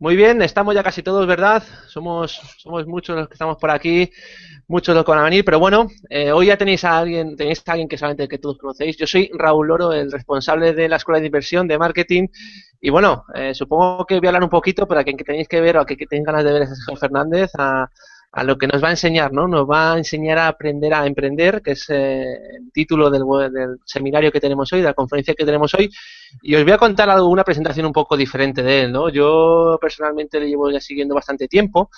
Muy bien, estamos ya casi todos, ¿verdad? Somos, somos muchos los que estamos por aquí, muchos los que van a venir, pero bueno, eh, hoy ya tenéis a alguien, tenéis a alguien que solamente que todos conocéis. Yo soy Raúl Loro, el responsable de la Escuela de Inversión de Marketing, y bueno, eh, supongo que voy a hablar un poquito para que, que tenéis que ver o a que, que tengan ganas de ver a Sergio Fernández, a, a lo que nos va a enseñar, ¿no? Nos va a enseñar a aprender a emprender, que es eh, el título del, del, seminario que tenemos hoy, de la conferencia que tenemos hoy. Y os voy a contar algo, una presentación un poco diferente de él, ¿no? Yo personalmente le llevo ya siguiendo bastante tiempo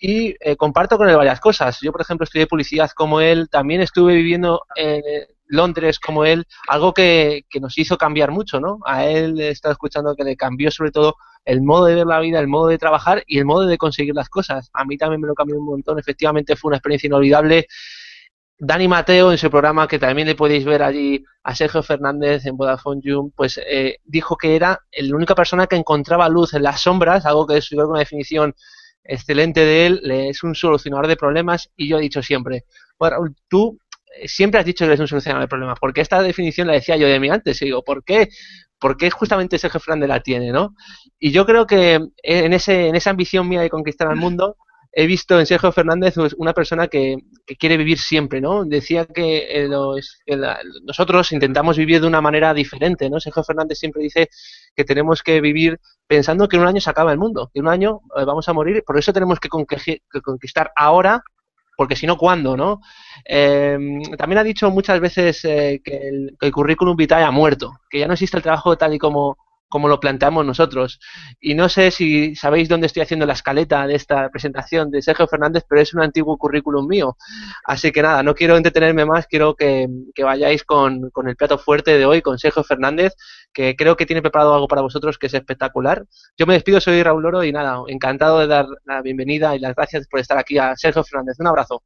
y eh, comparto con él varias cosas. Yo, por ejemplo, estudié publicidad como él, también estuve viviendo en Londres como él, algo que, que nos hizo cambiar mucho, ¿no? A él he estado escuchando que le cambió sobre todo el modo de ver la vida, el modo de trabajar y el modo de conseguir las cosas. A mí también me lo cambió un montón. Efectivamente fue una experiencia inolvidable. Dani Mateo en su programa, que también le podéis ver allí a Sergio Fernández en Vodafone June, pues eh, dijo que era la única persona que encontraba luz en las sombras, algo que es una definición excelente de él, es un solucionador de problemas y yo he dicho siempre, bueno, tú siempre has dicho que eres un solucionador de problemas, porque esta definición la decía yo de mí antes, y digo, ¿por qué? Porque justamente Sergio Fernández la tiene, ¿no? Y yo creo que en, ese, en esa ambición mía de conquistar al mundo, he visto en Sergio Fernández pues, una persona que, quiere vivir siempre, ¿no? Decía que, eh, nosotros intentamos vivir de una manera diferente, ¿no? Sergio Fernández siempre dice que tenemos que vivir pensando que en un año se acaba el mundo, que en un año eh, vamos a morir, por eso tenemos que conquistar ahora porque si no, ¿cuándo? ¿no? Eh, también ha dicho muchas veces eh, que, el, que, el, currículum vitae ha muerto, que ya no existe el trabajo tal y como, como lo planteamos nosotros. Y no sé si sabéis dónde estoy haciendo la escaleta de esta presentación de Sergio Fernández, pero es un antiguo currículum mío. Así que nada, no quiero entretenerme más, quiero que, que vayáis con, con, el plato fuerte de hoy, con Sergio Fernández, que creo que tiene preparado algo para vosotros que es espectacular. Yo me despido, soy Raúl Loro y nada, encantado de dar la bienvenida y las gracias por estar aquí a Sergio Fernández. Un abrazo.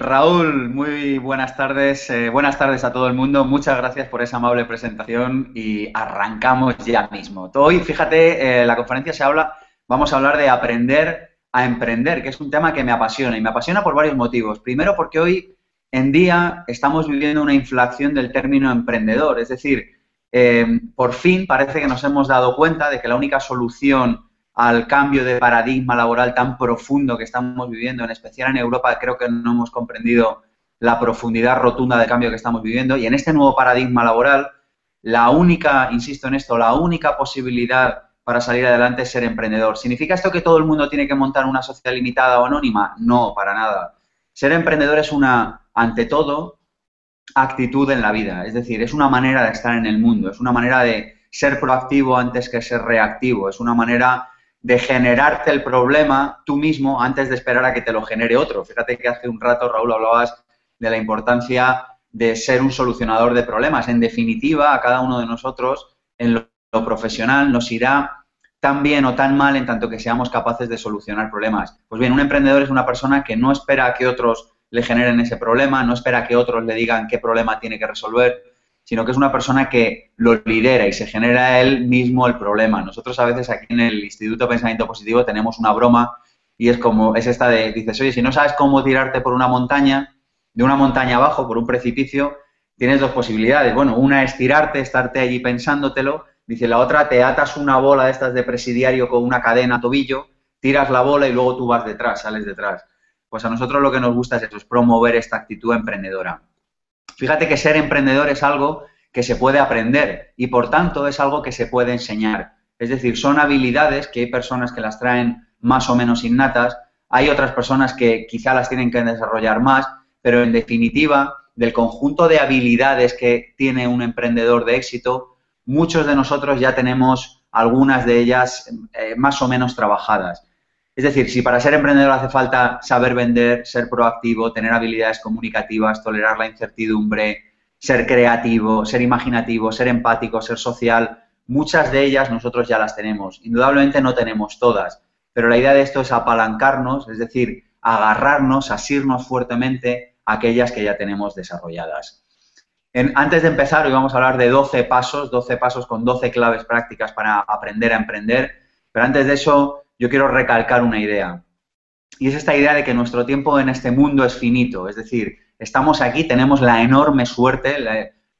Raúl, muy buenas tardes. Eh, buenas tardes a todo el mundo. Muchas gracias por esa amable presentación y arrancamos ya mismo. Hoy, fíjate, eh, la conferencia se habla, vamos a hablar de aprender a emprender, que es un tema que me apasiona y me apasiona por varios motivos. Primero, porque hoy en día estamos viviendo una inflación del término emprendedor, es decir, eh, por fin parece que nos hemos dado cuenta de que la única solución al cambio de paradigma laboral tan profundo que estamos viviendo, en especial en Europa, creo que no hemos comprendido la profundidad rotunda de cambio que estamos viviendo. Y en este nuevo paradigma laboral, la única, insisto en esto, la única posibilidad para salir adelante es ser emprendedor. ¿Significa esto que todo el mundo tiene que montar una sociedad limitada o anónima? No, para nada. Ser emprendedor es una, ante todo, actitud en la vida. Es decir, es una manera de estar en el mundo, es una manera de ser proactivo antes que ser reactivo, es una manera de generarte el problema tú mismo antes de esperar a que te lo genere otro. Fíjate que hace un rato, Raúl, hablabas de la importancia de ser un solucionador de problemas. En definitiva, a cada uno de nosotros, en lo, lo profesional, nos irá tan bien o tan mal en tanto que seamos capaces de solucionar problemas. Pues bien, un emprendedor es una persona que no espera a que otros le generen ese problema, no espera que otros le digan qué problema tiene que resolver, sino que es una persona que lo lidera y se genera él mismo el problema. Nosotros a veces aquí en el Instituto de Pensamiento Positivo tenemos una broma y es como, es esta de, dices, oye, si no sabes cómo tirarte por una montaña, de una montaña abajo, por un precipicio, tienes dos posibilidades. Bueno, una es tirarte, estarte allí pensándotelo, dice la otra, te atas una bola de estas de presidiario con una cadena a tobillo, tiras la bola y luego tú vas detrás, sales detrás. Pues a nosotros lo que nos gusta es eso, es promover esta actitud emprendedora. Fíjate que ser emprendedor es algo que se puede aprender y por tanto es algo que se puede enseñar. Es decir, son habilidades que hay personas que las traen más o menos innatas, hay otras personas que quizá las tienen que desarrollar más, pero en definitiva, del conjunto de habilidades que tiene un emprendedor de éxito, muchos de nosotros ya tenemos algunas de ellas eh, más o menos trabajadas. Es decir, si para ser emprendedor hace falta saber vender, ser proactivo, tener habilidades comunicativas, tolerar la incertidumbre, ser creativo, ser imaginativo, ser empático, ser social, muchas de ellas nosotros ya las tenemos. Indudablemente no tenemos todas, pero la idea de esto es apalancarnos, es decir, agarrarnos, asirnos fuertemente a aquellas que ya tenemos desarrolladas. Antes de empezar, hoy vamos a hablar de 12 pasos, 12 pasos con 12 claves prácticas para aprender a emprender, pero antes de eso yo quiero recalcar una idea. Y es esta idea de que nuestro tiempo en este mundo es finito. Es decir, estamos aquí, tenemos la enorme suerte,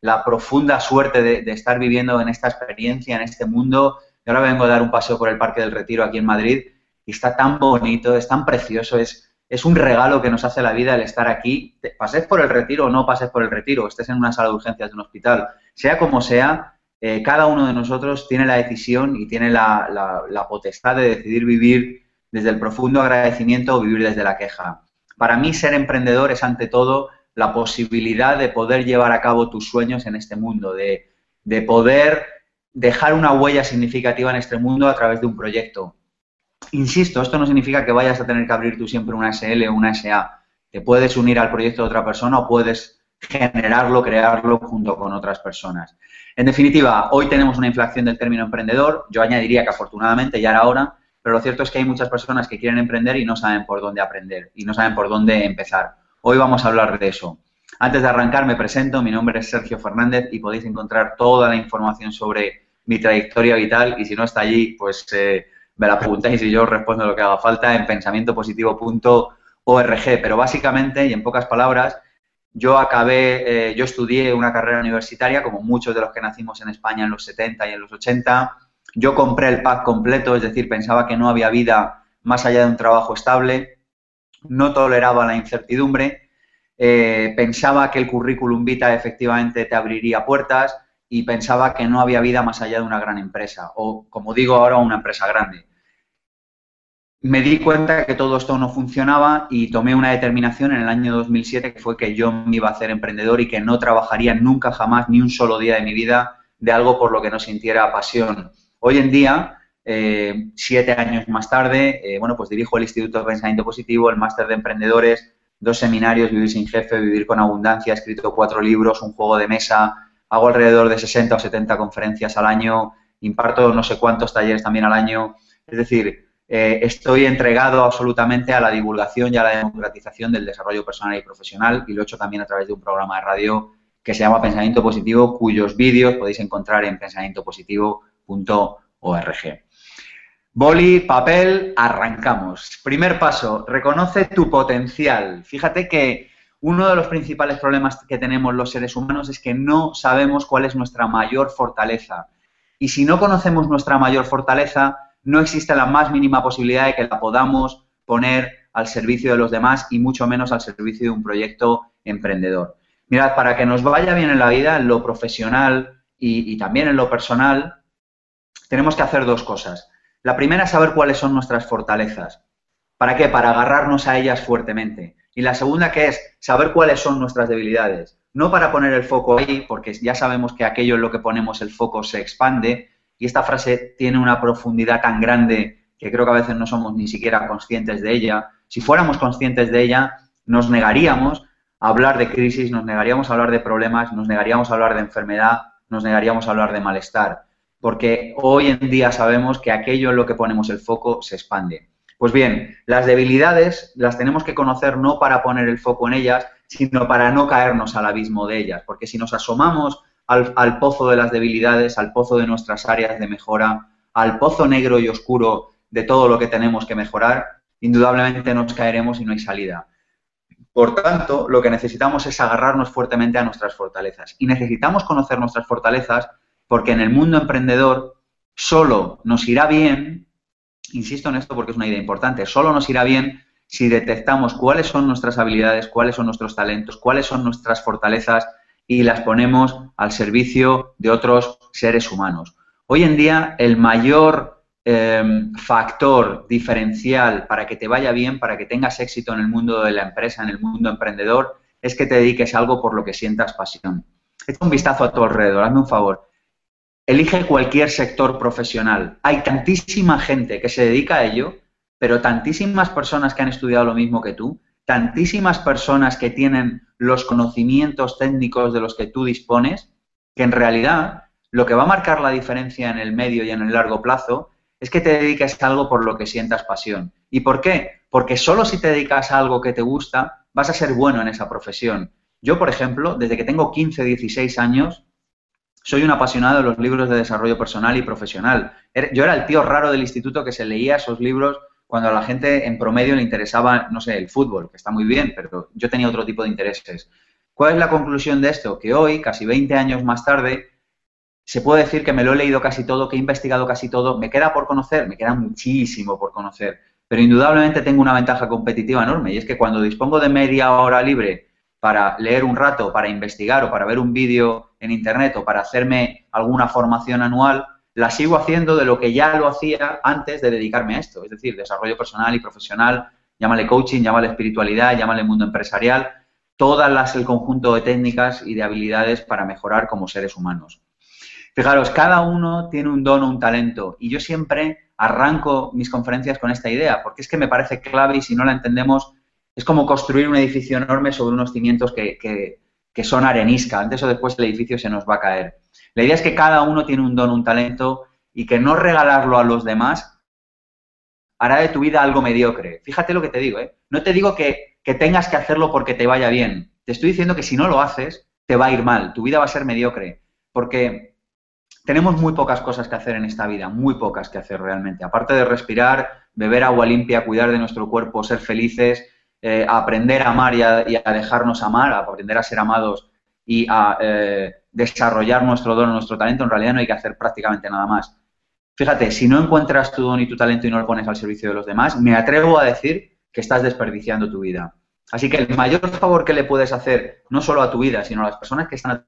la, profunda suerte de, estar viviendo en esta experiencia, en este mundo, y ahora vengo a dar un paseo por el Parque del Retiro aquí en Madrid y está tan bonito, es tan precioso, es, es un regalo que nos hace la vida el estar aquí. Pases por el retiro o no pases por el retiro, estés en una sala de urgencias de un hospital, sea como sea, eh, cada uno de nosotros tiene la decisión y tiene la, la, potestad de decidir vivir desde el profundo agradecimiento o vivir desde la queja. Para mí ser emprendedor es ante todo la posibilidad de poder llevar a cabo tus sueños en este mundo, de, de poder dejar una huella significativa en este mundo a través de un proyecto. Insisto, esto no significa que vayas a tener que abrir tú siempre una SL o una SA. Te puedes unir al proyecto de otra persona o puedes generarlo, crearlo junto con otras personas. En definitiva, hoy tenemos una inflación del término emprendedor. Yo añadiría que afortunadamente ya era hora, pero lo cierto es que hay muchas personas que quieren emprender y no saben por dónde aprender y no saben por dónde empezar. Hoy vamos a hablar de eso. Antes de arrancar, me presento. Mi nombre es Sergio Fernández y podéis encontrar toda la información sobre mi trayectoria vital y si no está allí, pues eh, me la preguntáis y yo os respondo lo que haga falta en pensamientopositivo.org. Pero básicamente, y en pocas palabras, yo acabé, eh, yo estudié una carrera universitaria, como muchos de los que nacimos en España en los 70 y en los 80. Yo compré el pack completo, es decir, pensaba que no había vida más allá de un trabajo estable. No toleraba la incertidumbre. Eh, pensaba que el currículum vita efectivamente te abriría puertas y pensaba que no había vida más allá de una gran empresa o, como digo ahora, una empresa grande me di cuenta que todo esto no funcionaba y tomé una determinación en el año 2007 que fue que yo me iba a hacer emprendedor y que no trabajaría nunca jamás ni un solo día de mi vida de algo por lo que no sintiera pasión. Hoy en día, eh, siete años más tarde, eh, bueno, pues dirijo el Instituto de Pensamiento Positivo, el Máster de Emprendedores, dos seminarios, Vivir sin Jefe, Vivir con Abundancia, he escrito cuatro libros, un juego de mesa, hago alrededor de 60 o 70 conferencias al año, imparto no sé cuántos talleres también al año. Es decir, eh, estoy entregado absolutamente a la divulgación y a la democratización del desarrollo personal y profesional y lo he hecho también a través de un programa de radio que se llama Pensamiento Positivo, cuyos vídeos podéis encontrar en pensamientopositivo.org. Boli, papel, arrancamos. Primer paso, reconoce tu potencial. Fíjate que uno de los principales problemas que tenemos los seres humanos es que no sabemos cuál es nuestra mayor fortaleza. Y si no conocemos nuestra mayor fortaleza, no existe la más mínima posibilidad de que la podamos poner al servicio de los demás y mucho menos al servicio de un proyecto emprendedor. Mirad, para que nos vaya bien en la vida, en lo profesional y, también en lo personal, tenemos que hacer dos cosas. La primera es saber cuáles son nuestras fortalezas. ¿Para qué? Para agarrarnos a ellas fuertemente. Y la segunda que es saber cuáles son nuestras debilidades. No para poner el foco ahí, porque ya sabemos que aquello en lo que ponemos el foco se expande, y esta frase tiene una profundidad tan grande que creo que a veces no somos ni siquiera conscientes de ella. Si fuéramos conscientes de ella, nos negaríamos a hablar de crisis, nos negaríamos a hablar de problemas, nos negaríamos a hablar de enfermedad, nos negaríamos a hablar de malestar, porque hoy en día sabemos que aquello en lo que ponemos el foco se expande. Pues bien, las debilidades las tenemos que conocer no para poner el foco en ellas, sino para no caernos al abismo de ellas, porque si nos asomamos al, pozo de las debilidades, al pozo de nuestras áreas de mejora, al pozo negro y oscuro de todo lo que tenemos que mejorar, indudablemente nos caeremos y no hay salida. Por tanto, lo que necesitamos es agarrarnos fuertemente a nuestras fortalezas. Y necesitamos conocer nuestras fortalezas porque en el mundo emprendedor solo nos irá bien, insisto en esto porque es una idea importante, solo nos irá bien si detectamos cuáles son nuestras habilidades, cuáles son nuestros talentos, cuáles son nuestras fortalezas y las ponemos al servicio de otros seres humanos. Hoy en día el mayor em, factor diferencial para que te vaya bien, para que tengas éxito en el mundo de la empresa, en el mundo emprendedor, es que te dediques a algo por lo que sientas pasión. Echa un vistazo a tu alrededor, hazme un favor. Elige cualquier sector profesional. Hay tantísima gente que se dedica a ello, pero tantísimas personas que han estudiado lo mismo que tú, tantísimas personas que tienen los conocimientos técnicos de los que tú dispones, que en realidad lo que va a marcar la diferencia en el medio y en el largo plazo es que te dediques a algo por lo que sientas pasión. ¿Y por qué? Porque solo si te dedicas a algo que te gusta, vas a ser bueno en esa profesión. Yo, por ejemplo, desde que tengo 15, 16 años, soy un apasionado de los libros de desarrollo personal y profesional. Er, yo era el tío raro del instituto que se leía esos libros cuando a la gente en promedio le interesaba, no sé, el fútbol, que está muy bien, pero yo tenía otro tipo de intereses. ¿Cuál es la conclusión de esto? Que hoy, casi 20 años más tarde, se puede decir que me lo he leído casi todo, que he investigado casi todo, me queda por conocer, me queda muchísimo por conocer, pero indudablemente tengo una ventaja competitiva enorme y es que cuando dispongo de media hora libre para leer un rato, para investigar o para ver un vídeo en internet o para hacerme alguna formación anual, la sigo haciendo de lo que ya lo hacía antes de dedicarme a esto, es decir, desarrollo personal y profesional, llámale coaching, llámale espiritualidad, llámale mundo empresarial, todas las el conjunto de técnicas y de habilidades para mejorar como seres humanos. Fijaros, cada uno tiene un don o un talento y yo siempre arranco mis conferencias con esta idea, porque es que me parece clave y si no la entendemos es como construir un edificio enorme sobre unos cimientos que, son arenisca. Antes o después el edificio se nos va a caer. La idea es que cada uno tiene un don, un talento y que no regalarlo a los demás hará de tu vida algo mediocre. Fíjate lo que te digo, ¿eh? No te digo que, tengas que hacerlo porque te vaya bien. Te estoy diciendo que si no lo haces, te va a ir mal. Tu vida va a ser mediocre. Porque tenemos muy pocas cosas que hacer en esta vida, muy pocas que hacer realmente. Aparte de respirar, beber agua limpia, cuidar de nuestro cuerpo, ser felices, eh, aprender a amar y a, dejarnos amar, a aprender a ser amados y a eh, desarrollar nuestro don, nuestro talento, en realidad no hay que hacer prácticamente nada más. Fíjate, si no encuentras tu don y tu talento y no lo pones al servicio de los demás, me atrevo a decir que estás desperdiciando tu vida. Así que el mayor favor que le puedes hacer, no solo a tu vida, sino a las personas que están a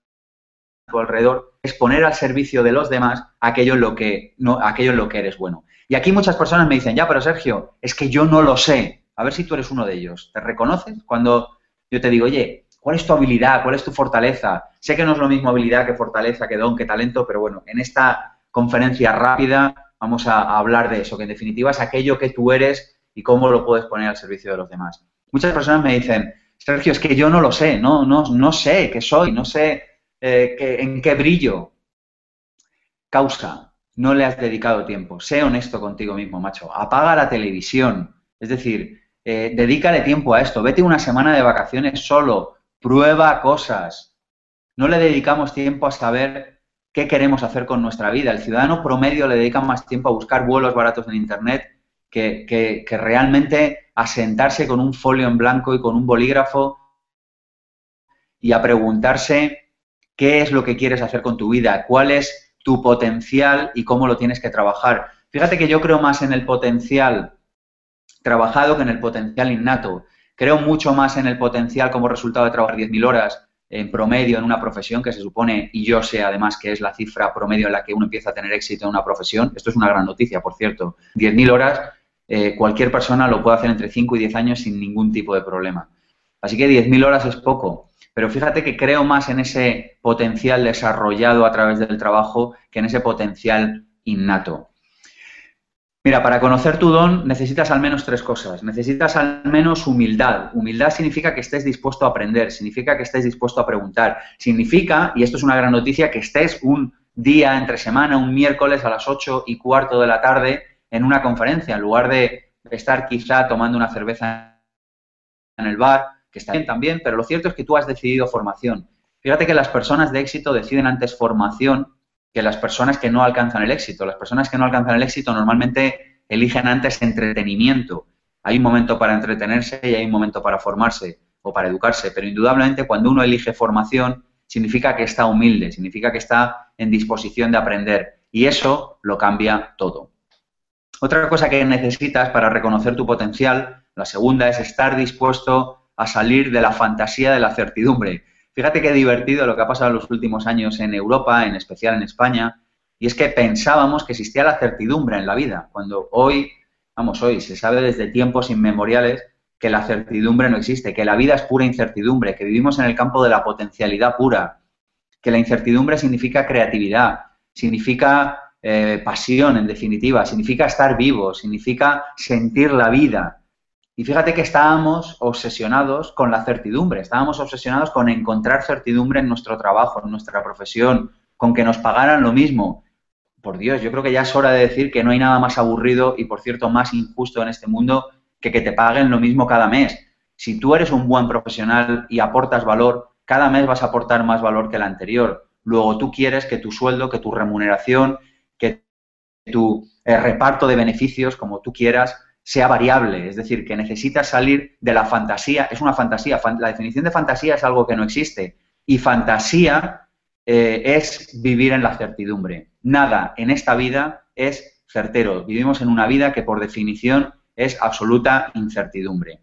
tu alrededor es poner al servicio de los demás aquello en lo que, no, aquello en lo que eres bueno. Y aquí muchas personas me dicen, ya, pero Sergio, es que yo no lo sé. A ver si tú eres uno de ellos. ¿Te reconoces cuando yo te digo, oye, ¿cuál es tu habilidad? ¿Cuál es tu fortaleza? Sé que no es lo mismo habilidad que fortaleza, que don, que talento, pero bueno, en esta conferencia rápida vamos a, hablar de eso, que en definitiva es aquello que tú eres y cómo lo puedes poner al servicio de los demás. Muchas personas me dicen, Sergio, es que yo no lo sé, no, no, no sé qué soy, no sé eh, ¿en qué brillo? Causa, no le has dedicado tiempo. Sé honesto contigo mismo, macho. Apaga la televisión. Es decir, eh, dedícale tiempo a esto. Vete una semana de vacaciones solo. Prueba cosas. No le dedicamos tiempo a saber qué queremos hacer con nuestra vida. El ciudadano promedio le dedica más tiempo a buscar vuelos baratos en Internet que, que realmente a sentarse con un folio en blanco y con un bolígrafo y a preguntarse qué es lo que quieres hacer con tu vida, cuál es tu potencial y cómo lo tienes que trabajar. Fíjate que yo creo más en el potencial trabajado que en el potencial innato. Creo mucho más en el potencial como resultado de trabajar 10.000 horas en promedio en una profesión que se supone, y yo sé además que es la cifra promedio en la que uno empieza a tener éxito en una profesión. Esto es una gran noticia, por cierto. 10.000 horas, eh, cualquier persona lo puede hacer entre 5 y 10 años sin ningún tipo de problema. Así que 10.000 horas es poco. Pero fíjate que creo más en ese potencial desarrollado a través del trabajo que en ese potencial innato. Mira, para conocer tu don necesitas al menos tres cosas. Necesitas al menos humildad. Humildad significa que estés dispuesto a aprender, significa que estés dispuesto a preguntar. Significa, y esto es una gran noticia, que estés un día entre semana, un miércoles a las ocho y cuarto de la tarde en una conferencia, en lugar de estar quizá tomando una cerveza en el bar que está bien también, pero lo cierto es que tú has decidido formación. Fíjate que las personas de éxito deciden antes formación que las personas que no alcanzan el éxito. Las personas que no alcanzan el éxito normalmente eligen antes entretenimiento. Hay un momento para entretenerse y hay un momento para formarse o para educarse, pero indudablemente cuando uno elige formación significa que está humilde, significa que está en disposición de aprender y eso lo cambia todo. Otra cosa que necesitas para reconocer tu potencial, la segunda, es estar dispuesto a salir de la fantasía de la certidumbre. Fíjate qué divertido lo que ha pasado en los últimos años en Europa, en especial en España, y es que pensábamos que existía la certidumbre en la vida, cuando hoy, vamos, hoy se sabe desde tiempos inmemoriales que la certidumbre no existe, que la vida es pura incertidumbre, que vivimos en el campo de la potencialidad pura, que la incertidumbre significa creatividad, significa eh, pasión, en definitiva, significa estar vivo, significa sentir la vida, y fíjate que estábamos obsesionados con la certidumbre, estábamos obsesionados con encontrar certidumbre en nuestro trabajo, en nuestra profesión, con que nos pagaran lo mismo. Por Dios, yo creo que ya es hora de decir que no hay nada más aburrido y, por cierto, más injusto en este mundo que que te paguen lo mismo cada mes. Si tú eres un buen profesional y aportas valor, cada mes vas a aportar más valor que el anterior. Luego tú quieres que tu sueldo, que tu remuneración, que tu eh, reparto de beneficios, como tú quieras, sea variable, es decir, que necesitas salir de la fantasía, es una fantasía, la definición de fantasía es algo que no existe, y fantasía eh, es vivir en la certidumbre. Nada en esta vida es certero. Vivimos en una vida que por definición es absoluta incertidumbre.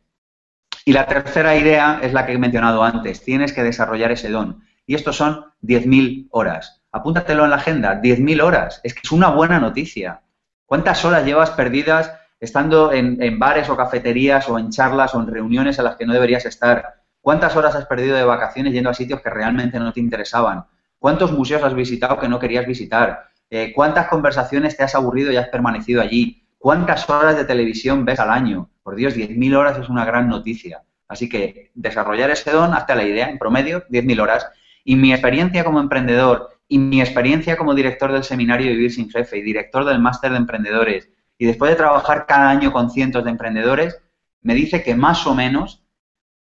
Y la tercera idea es la que he mencionado antes. Tienes que desarrollar ese don. Y estos son 10.000 horas. Apúntatelo en la agenda. 10.000 horas. Es que es una buena noticia. ¿Cuántas horas llevas perdidas estando en, bares o cafeterías o en charlas o en reuniones a las que no deberías estar? ¿Cuántas horas has perdido de vacaciones yendo a sitios que realmente no te interesaban? ¿Cuántos museos has visitado que no querías visitar? Eh, ¿Cuántas conversaciones te has aburrido y has permanecido allí? ¿Cuántas horas de televisión ves al año? Por Dios, 10.000 horas es una gran noticia. Así que desarrollar ese don, hasta la idea, en promedio, 10.000 horas. Y mi experiencia como emprendedor y mi experiencia como director del seminario Vivir sin Jefe y director del máster de emprendedores y después de trabajar cada año con cientos de emprendedores, me dice que más o menos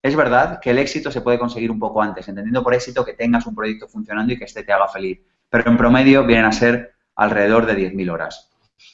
es verdad que el éxito se puede conseguir un poco antes, entendiendo por éxito que tengas un proyecto funcionando y que este te haga feliz. Pero en promedio vienen a ser alrededor de 10.000 horas.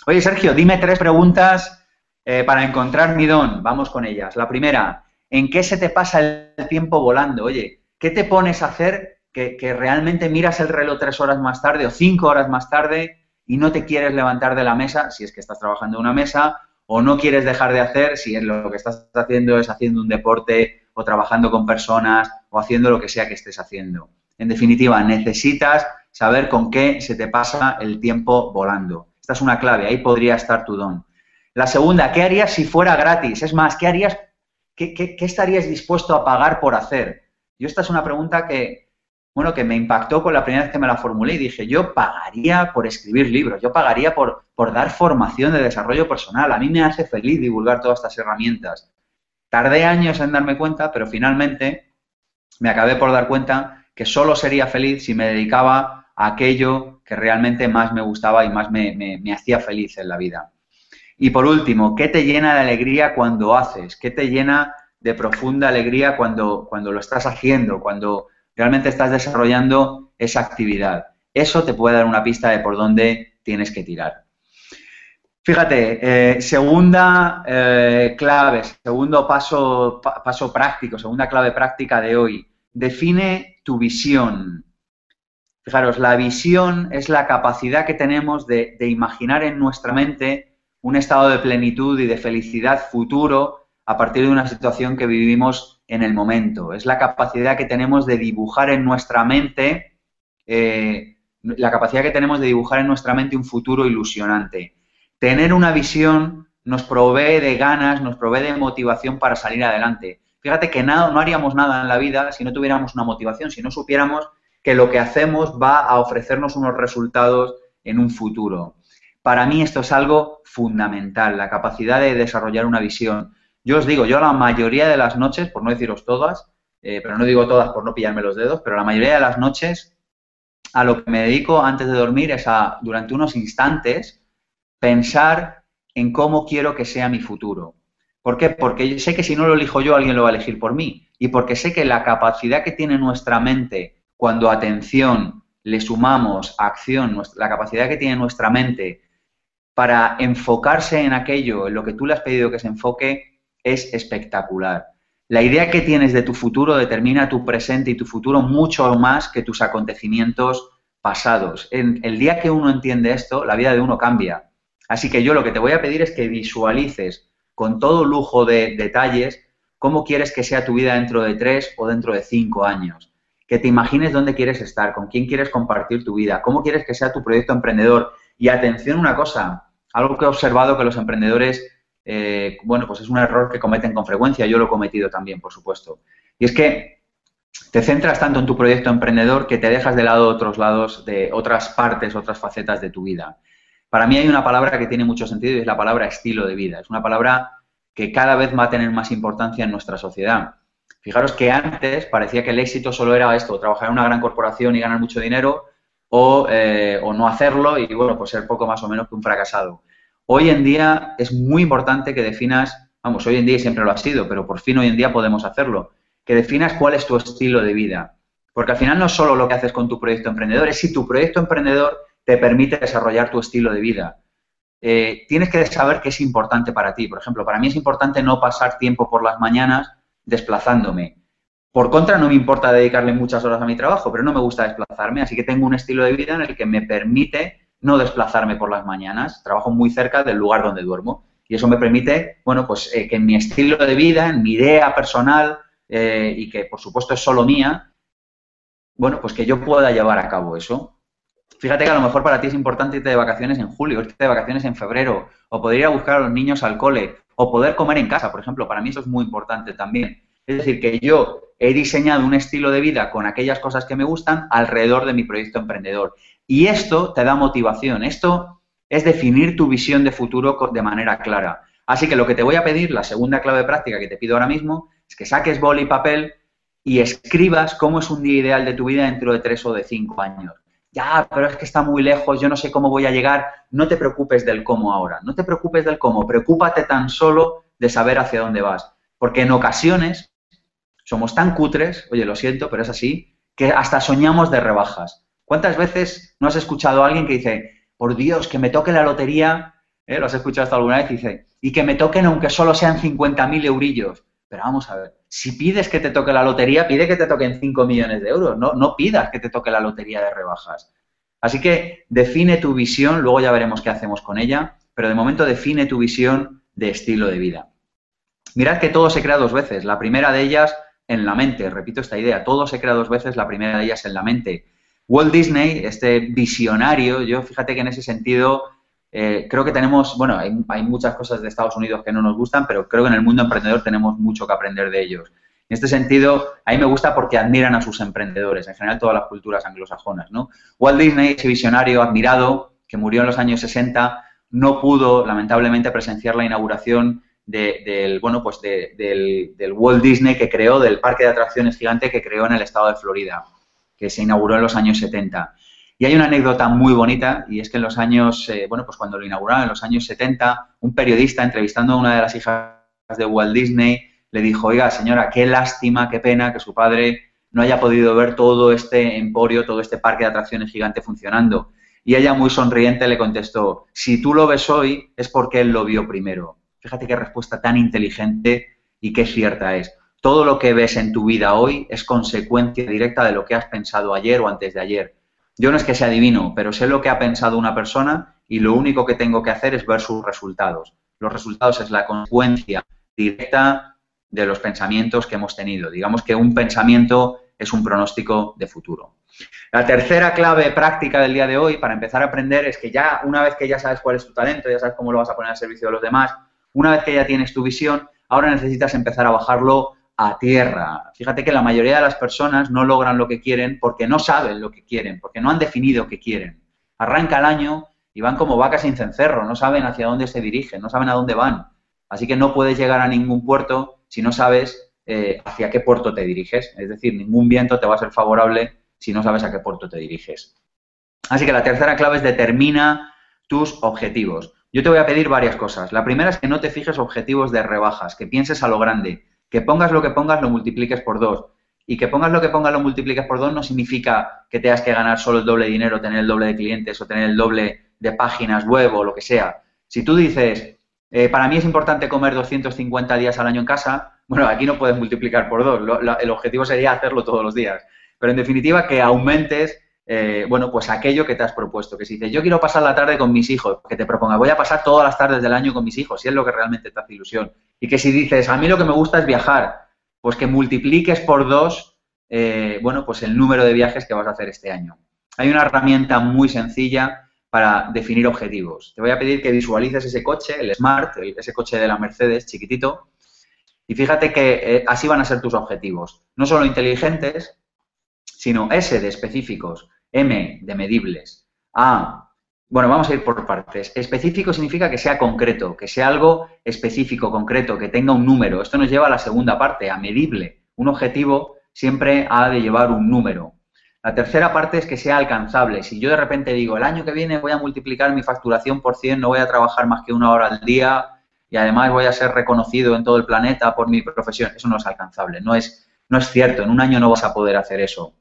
Oye, Sergio, dime tres preguntas eh, para encontrar mi don. Vamos con ellas. La primera, ¿en qué se te pasa el tiempo volando? Oye, ¿qué te pones a hacer que, que realmente miras el reloj tres horas más tarde o cinco horas más tarde y no te quieres levantar de la mesa, si es que estás trabajando en una mesa, o no quieres dejar de hacer si es lo que estás haciendo es haciendo un deporte o trabajando con personas o haciendo lo que sea que estés haciendo. En definitiva, necesitas saber con qué se te pasa el tiempo volando. Esta es una clave, ahí podría estar tu don. La segunda, ¿qué harías si fuera gratis? Es más, ¿qué harías, qué, qué, qué estarías dispuesto a pagar por hacer? Yo esta es una pregunta que, bueno, que me impactó con la primera vez que me la formulé y dije, yo pagaría por escribir libros, yo pagaría por, por dar formación de desarrollo personal. A mí me hace feliz divulgar todas estas herramientas. Tardé años en darme cuenta, pero finalmente me acabé por dar cuenta que solo sería feliz si me dedicaba a aquello que realmente más me gustaba y más me, me, me hacía feliz en la vida. Y por último, ¿qué te llena de alegría cuando haces? ¿Qué te llena de profunda alegría cuando, cuando lo estás haciendo, cuando realmente estás desarrollando esa actividad? Eso te puede dar una pista de por dónde tienes que tirar. Fíjate, eh, segunda eh, clave, segundo paso, pa, paso práctico, segunda clave práctica de hoy. Define tu visión. Fijaros, la visión es la capacidad que tenemos de, imaginar en nuestra mente un estado de plenitud y de felicidad futuro a partir de una situación que vivimos en el momento. Es la capacidad que tenemos de dibujar en nuestra mente, eh, la capacidad que tenemos de dibujar en nuestra mente un futuro ilusionante tener una visión nos provee de ganas, nos provee de motivación para salir adelante. Fíjate que nada, no haríamos nada en la vida si no tuviéramos una motivación, si no supiéramos que lo que hacemos va a ofrecernos unos resultados en un futuro. Para mí esto es algo fundamental, la capacidad de desarrollar una visión. Yo os digo, yo la mayoría de las noches, por no deciros todas, eh, pero no digo todas por no pillarme los dedos, pero la mayoría de las noches a lo que me dedico antes de dormir es a, durante unos instantes, pensar en cómo quiero que sea mi futuro. ¿Por qué? Porque sé que si no lo elijo yo, alguien lo va a elegir por mí. Y porque sé que la capacidad que tiene nuestra mente cuando atención le sumamos acción, la capacidad que tiene nuestra mente para enfocarse en aquello, en lo que tú le has pedido que se enfoque, es espectacular. La idea que tienes de tu futuro determina tu presente y tu futuro mucho más que tus acontecimientos pasados. En el día que uno entiende esto, la vida de uno cambia. Así que yo lo que te voy a pedir es que visualices con todo lujo de detalles cómo quieres que sea tu vida dentro de tres o dentro de cinco años. Que te imagines dónde quieres estar, con quién quieres compartir tu vida, cómo quieres que sea tu proyecto emprendedor. Y atención una cosa, algo que he observado que los emprendedores, eh, bueno, pues es un error que cometen con frecuencia, yo lo he cometido también, por supuesto. Y es que te centras tanto en tu proyecto emprendedor que te dejas de lado otros lados, de otras partes, otras facetas de tu vida. Para mí hay una palabra que tiene mucho sentido y es la palabra estilo de vida. Es una palabra que cada vez va a tener más importancia en nuestra sociedad. Fijaros que antes parecía que el éxito solo era esto, trabajar en una gran corporación y ganar mucho dinero o, eh, o no hacerlo y, bueno, pues ser poco más o menos que un fracasado. Hoy en día es muy importante que definas, vamos, hoy en día siempre lo ha sido, pero por fin hoy en día podemos hacerlo, que definas cuál es tu estilo de vida. Porque al final no es solo lo que haces con tu proyecto emprendedor, es si tu proyecto emprendedor te permite desarrollar tu estilo de vida. Eh, tienes que saber qué es importante para ti. Por ejemplo, para mí es importante no pasar tiempo por las mañanas desplazándome. Por contra, no me importa dedicarle muchas horas a mi trabajo, pero no me gusta desplazarme, así que tengo un estilo de vida en el que me permite no desplazarme por las mañanas. Trabajo muy cerca del lugar donde duermo y eso me permite, bueno, pues eh, que en mi estilo de vida, en mi idea personal eh, y que por supuesto es solo mía, bueno, pues que yo pueda llevar a cabo eso. Fíjate que a lo mejor para ti es importante irte de vacaciones en julio, irte de vacaciones en febrero, o poder ir a buscar a los niños al cole, o poder comer en casa, por ejemplo. Para mí eso es muy importante también. Es decir, que yo he diseñado un estilo de vida con aquellas cosas que me gustan alrededor de mi proyecto emprendedor. Y esto te da motivación. Esto es definir tu visión de futuro de manera clara. Así que lo que te voy a pedir, la segunda clave práctica que te pido ahora mismo, es que saques boli y papel y escribas cómo es un día ideal de tu vida dentro de tres o de cinco años. Ya, pero es que está muy lejos, yo no sé cómo voy a llegar. No te preocupes del cómo ahora, no te preocupes del cómo, preocúpate tan solo de saber hacia dónde vas. Porque en ocasiones somos tan cutres, oye, lo siento, pero es así, que hasta soñamos de rebajas. ¿Cuántas veces no has escuchado a alguien que dice, por Dios, que me toque la lotería? ¿Eh? ¿Lo has escuchado hasta alguna vez? dice, y que me toquen aunque solo sean 50.000 eurillos. Pero vamos a ver, si pides que te toque la lotería, pide que te toquen 5 millones de euros, no, no pidas que te toque la lotería de rebajas. Así que define tu visión, luego ya veremos qué hacemos con ella, pero de momento define tu visión de estilo de vida. Mirad que todo se crea dos veces. La primera de ellas en la mente, repito esta idea, todo se crea dos veces, la primera de ellas en la mente. Walt Disney, este visionario, yo fíjate que en ese sentido eh, creo que tenemos, bueno, hay, muchas cosas de Estados Unidos que no nos gustan, pero creo que en el mundo emprendedor tenemos mucho que aprender de ellos. En este sentido, a mí me gusta porque admiran a sus emprendedores, en general todas las culturas anglosajonas, ¿no? Walt Disney, ese visionario admirado, que murió en los años 60, no pudo, lamentablemente, presenciar la inauguración del, bueno, pues del, del Walt Disney que creó, del parque de atracciones gigante que creó en el estado de Florida, que se inauguró en los años 70. Y hay una anécdota muy bonita, y es que en los años, eh, bueno, pues cuando lo inauguraron, en los años 70, un periodista entrevistando a una de las hijas de Walt Disney le dijo, oiga, señora, qué lástima, qué pena que su padre no haya podido ver todo este emporio, todo este parque de atracciones gigante funcionando. Y ella muy sonriente le contestó, si tú lo ves hoy es porque él lo vio primero. Fíjate qué respuesta tan inteligente y qué cierta es. Todo lo que ves en tu vida hoy es consecuencia directa de lo que has pensado ayer o antes de ayer. Yo no es que sea divino, pero sé lo que ha pensado una persona y lo único que tengo que hacer es ver sus resultados. Los resultados es la consecuencia directa de los pensamientos que hemos tenido. Digamos que un pensamiento es un pronóstico de futuro. La tercera clave práctica del día de hoy para empezar a aprender es que ya una vez que ya sabes cuál es tu talento, ya sabes cómo lo vas a poner al servicio de los demás, una vez que ya tienes tu visión, ahora necesitas empezar a bajarlo a tierra. Fíjate que la mayoría de las personas no logran lo que quieren porque no saben lo que quieren, porque no han definido qué quieren. Arranca el año y van como vacas sin cencerro, no saben hacia dónde se dirigen, no saben a dónde van. Así que no puedes llegar a ningún puerto si no sabes eh, hacia qué puerto te diriges. Es decir, ningún viento te va a ser favorable si no sabes a qué puerto te diriges. Así que la tercera clave es determina tus objetivos. Yo te voy a pedir varias cosas. La primera es que no te fijes objetivos de rebajas, que pienses a lo grande, que pongas lo que pongas, lo multipliques por dos. Y que pongas lo que pongas, lo multipliques por dos no significa que tengas que ganar solo el doble de dinero, tener el doble de clientes o tener el doble de páginas web o lo que sea. Si tú dices, eh, para mí es importante comer 250 días al año en casa, bueno, aquí no puedes multiplicar por dos. el objetivo sería hacerlo todos los días. Pero en definitiva, que aumentes eh, bueno, pues aquello que te has propuesto. Que si dices, yo quiero pasar la tarde con mis hijos, que te proponga, voy a pasar todas las tardes del año con mis hijos, si es lo que realmente te hace ilusión. Y que si dices, a mí lo que me gusta es viajar, pues que multipliques por dos, eh, bueno, pues el número de viajes que vas a hacer este año. Hay una herramienta muy sencilla para definir objetivos. Te voy a pedir que visualices ese coche, el Smart, ese coche de la Mercedes chiquitito, y fíjate que eh, así van a ser tus objetivos. No solo inteligentes, sino S de específicos. M de medibles. A, bueno, vamos a ir por partes. Específico significa que sea concreto, que sea algo específico, concreto, que tenga un número. Esto nos lleva a la segunda parte, a medible. Un objetivo siempre ha de llevar un número. La tercera parte es que sea alcanzable. Si yo de repente digo, el año que viene voy a multiplicar mi facturación por 100, no voy a trabajar más que una hora al día y además voy a ser reconocido en todo el planeta por mi profesión, eso no es alcanzable. No es, no es cierto, en un año no vas a poder hacer eso.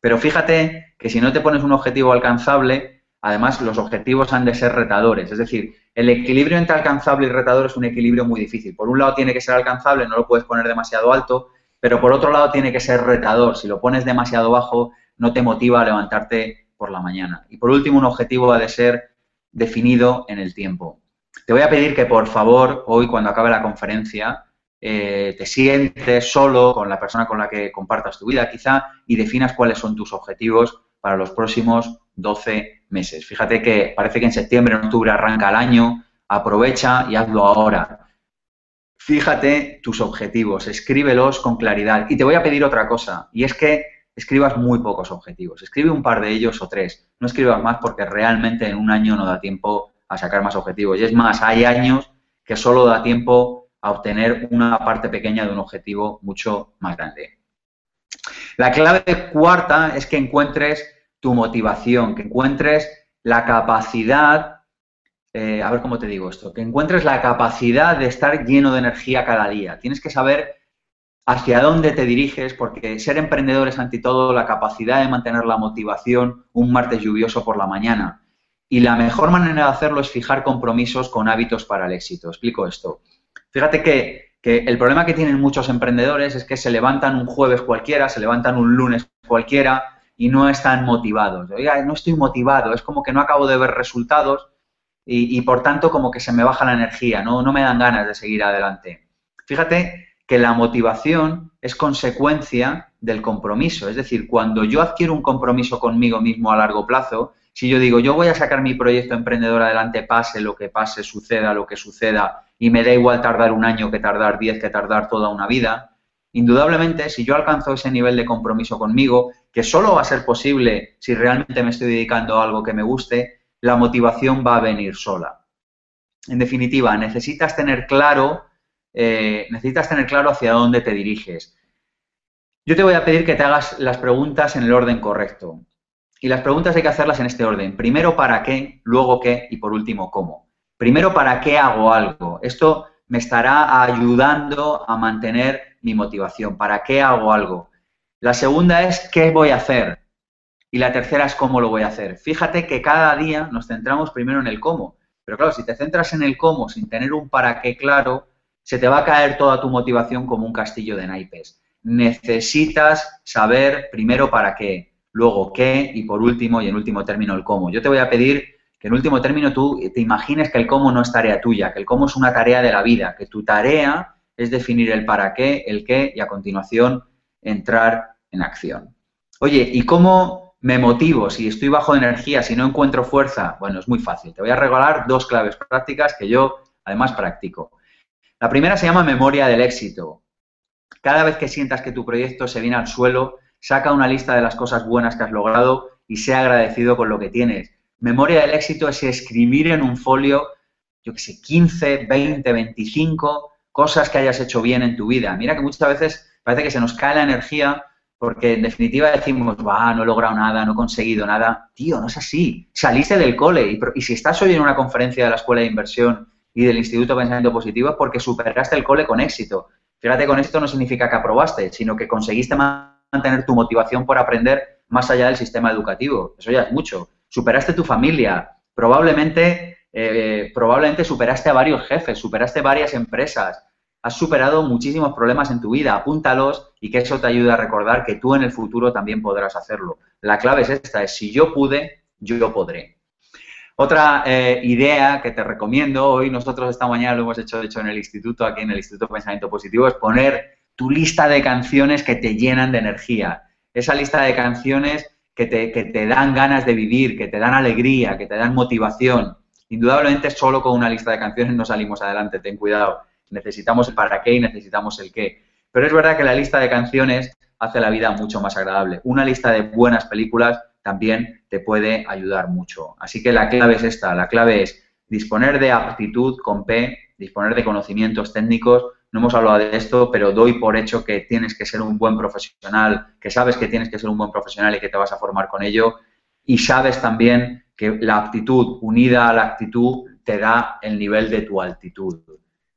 Pero fíjate que si no te pones un objetivo alcanzable, además los objetivos han de ser retadores. Es decir, el equilibrio entre alcanzable y retador es un equilibrio muy difícil. Por un lado tiene que ser alcanzable, no lo puedes poner demasiado alto, pero por otro lado tiene que ser retador. Si lo pones demasiado bajo, no te motiva a levantarte por la mañana. Y por último, un objetivo ha de ser definido en el tiempo. Te voy a pedir que por favor, hoy cuando acabe la conferencia, eh, te sientes solo con la persona con la que compartas tu vida quizá y definas cuáles son tus objetivos para los próximos 12 meses. Fíjate que parece que en septiembre, en octubre arranca el año, aprovecha y hazlo ahora. Fíjate tus objetivos, escríbelos con claridad. Y te voy a pedir otra cosa, y es que escribas muy pocos objetivos. Escribe un par de ellos o tres. No escribas más porque realmente en un año no da tiempo a sacar más objetivos. Y es más, hay años que solo da tiempo a obtener una parte pequeña de un objetivo mucho más grande. La clave cuarta es que encuentres tu motivación, que encuentres la capacidad, eh, a ver cómo te digo esto, que encuentres la capacidad de estar lleno de energía cada día. Tienes que saber hacia dónde te diriges, porque ser emprendedor es ante todo la capacidad de mantener la motivación un martes lluvioso por la mañana. Y la mejor manera de hacerlo es fijar compromisos con hábitos para el éxito. Explico esto. Fíjate que, que el problema que tienen muchos emprendedores es que se levantan un jueves cualquiera, se levantan un lunes cualquiera, y no están motivados. Oiga, no estoy motivado, es como que no acabo de ver resultados y, por tanto como que se me baja la energía, ¿no? no me dan ganas de seguir adelante. Fíjate que la motivación es consecuencia del compromiso, es decir, cuando yo adquiero un compromiso conmigo mismo a largo plazo, si yo digo, yo voy a sacar mi proyecto emprendedor adelante, pase lo que pase, suceda lo que suceda, y me da igual tardar un año que tardar diez, que tardar toda una vida, indudablemente, si yo alcanzo ese nivel de compromiso conmigo, que solo va a ser posible si realmente me estoy dedicando a algo que me guste, la motivación va a venir sola. En definitiva, necesitas tener claro, eh, necesitas tener claro hacia dónde te diriges. Yo te voy a pedir que te hagas las preguntas en el orden correcto. Y las preguntas hay que hacerlas en este orden. Primero, ¿para qué? Luego, ¿qué? Y por último, ¿cómo? Primero, ¿para qué hago algo? Esto me estará ayudando a mantener mi motivación, para qué hago algo. La segunda es qué voy a hacer. Y la tercera es cómo lo voy a hacer. Fíjate que cada día nos centramos primero en el cómo. Pero claro, si te centras en el cómo sin tener un para qué claro, se te va a caer toda tu motivación como un castillo de naipes. Necesitas saber primero para qué, luego qué y por último y en último término el cómo. Yo te voy a pedir que en último término tú te imagines que el cómo no es tarea tuya, que el cómo es una tarea de la vida, que tu tarea es definir el para qué, el qué y a continuación entrar en acción. Oye, ¿y cómo me motivo si estoy bajo de energía, si no encuentro fuerza? Bueno, es muy fácil. Te voy a regalar dos claves prácticas que yo además practico. La primera se llama memoria del éxito. Cada vez que sientas que tu proyecto se viene al suelo, saca una lista de las cosas buenas que has logrado y sea agradecido con lo que tienes. Memoria del éxito es escribir en un folio, yo qué sé, 15, 20, 25 cosas que hayas hecho bien en tu vida. Mira que muchas veces parece que se nos cae la energía porque en definitiva decimos, va, no he logrado nada, no he conseguido nada. Tío, no es así. Saliste del cole y, si estás hoy en una conferencia de la Escuela de Inversión y del Instituto de Pensamiento Positivo es porque superaste el cole con éxito. Fíjate, con esto no significa que aprobaste, sino que conseguiste mantener tu motivación por aprender más allá del sistema educativo. Eso ya es mucho. Superaste tu familia. Probablemente, eh, probablemente superaste a varios jefes, superaste varias empresas, has superado muchísimos problemas en tu vida, apúntalos y que eso te ayude a recordar que tú en el futuro también podrás hacerlo. La clave es esta, es si yo pude, yo podré. Otra eh, idea que te recomiendo, hoy nosotros esta mañana lo hemos hecho, hecho, en el instituto, aquí en el Instituto de Pensamiento Positivo, es poner tu lista de canciones que te llenan de energía. Esa lista de canciones que te, que te dan ganas de vivir, que te dan alegría, que te dan motivación. Indudablemente solo con una lista de canciones no salimos adelante, ten cuidado necesitamos el para qué y necesitamos el qué. Pero es verdad que la lista de canciones hace la vida mucho más agradable. Una lista de buenas películas también te puede ayudar mucho. Así que la clave es esta, la clave es disponer de aptitud con P, disponer de conocimientos técnicos. No hemos hablado de esto, pero doy por hecho que tienes que ser un buen profesional, que sabes que tienes que ser un buen profesional y que te vas a formar con ello. Y sabes también que la aptitud unida a la actitud te da el nivel de tu altitud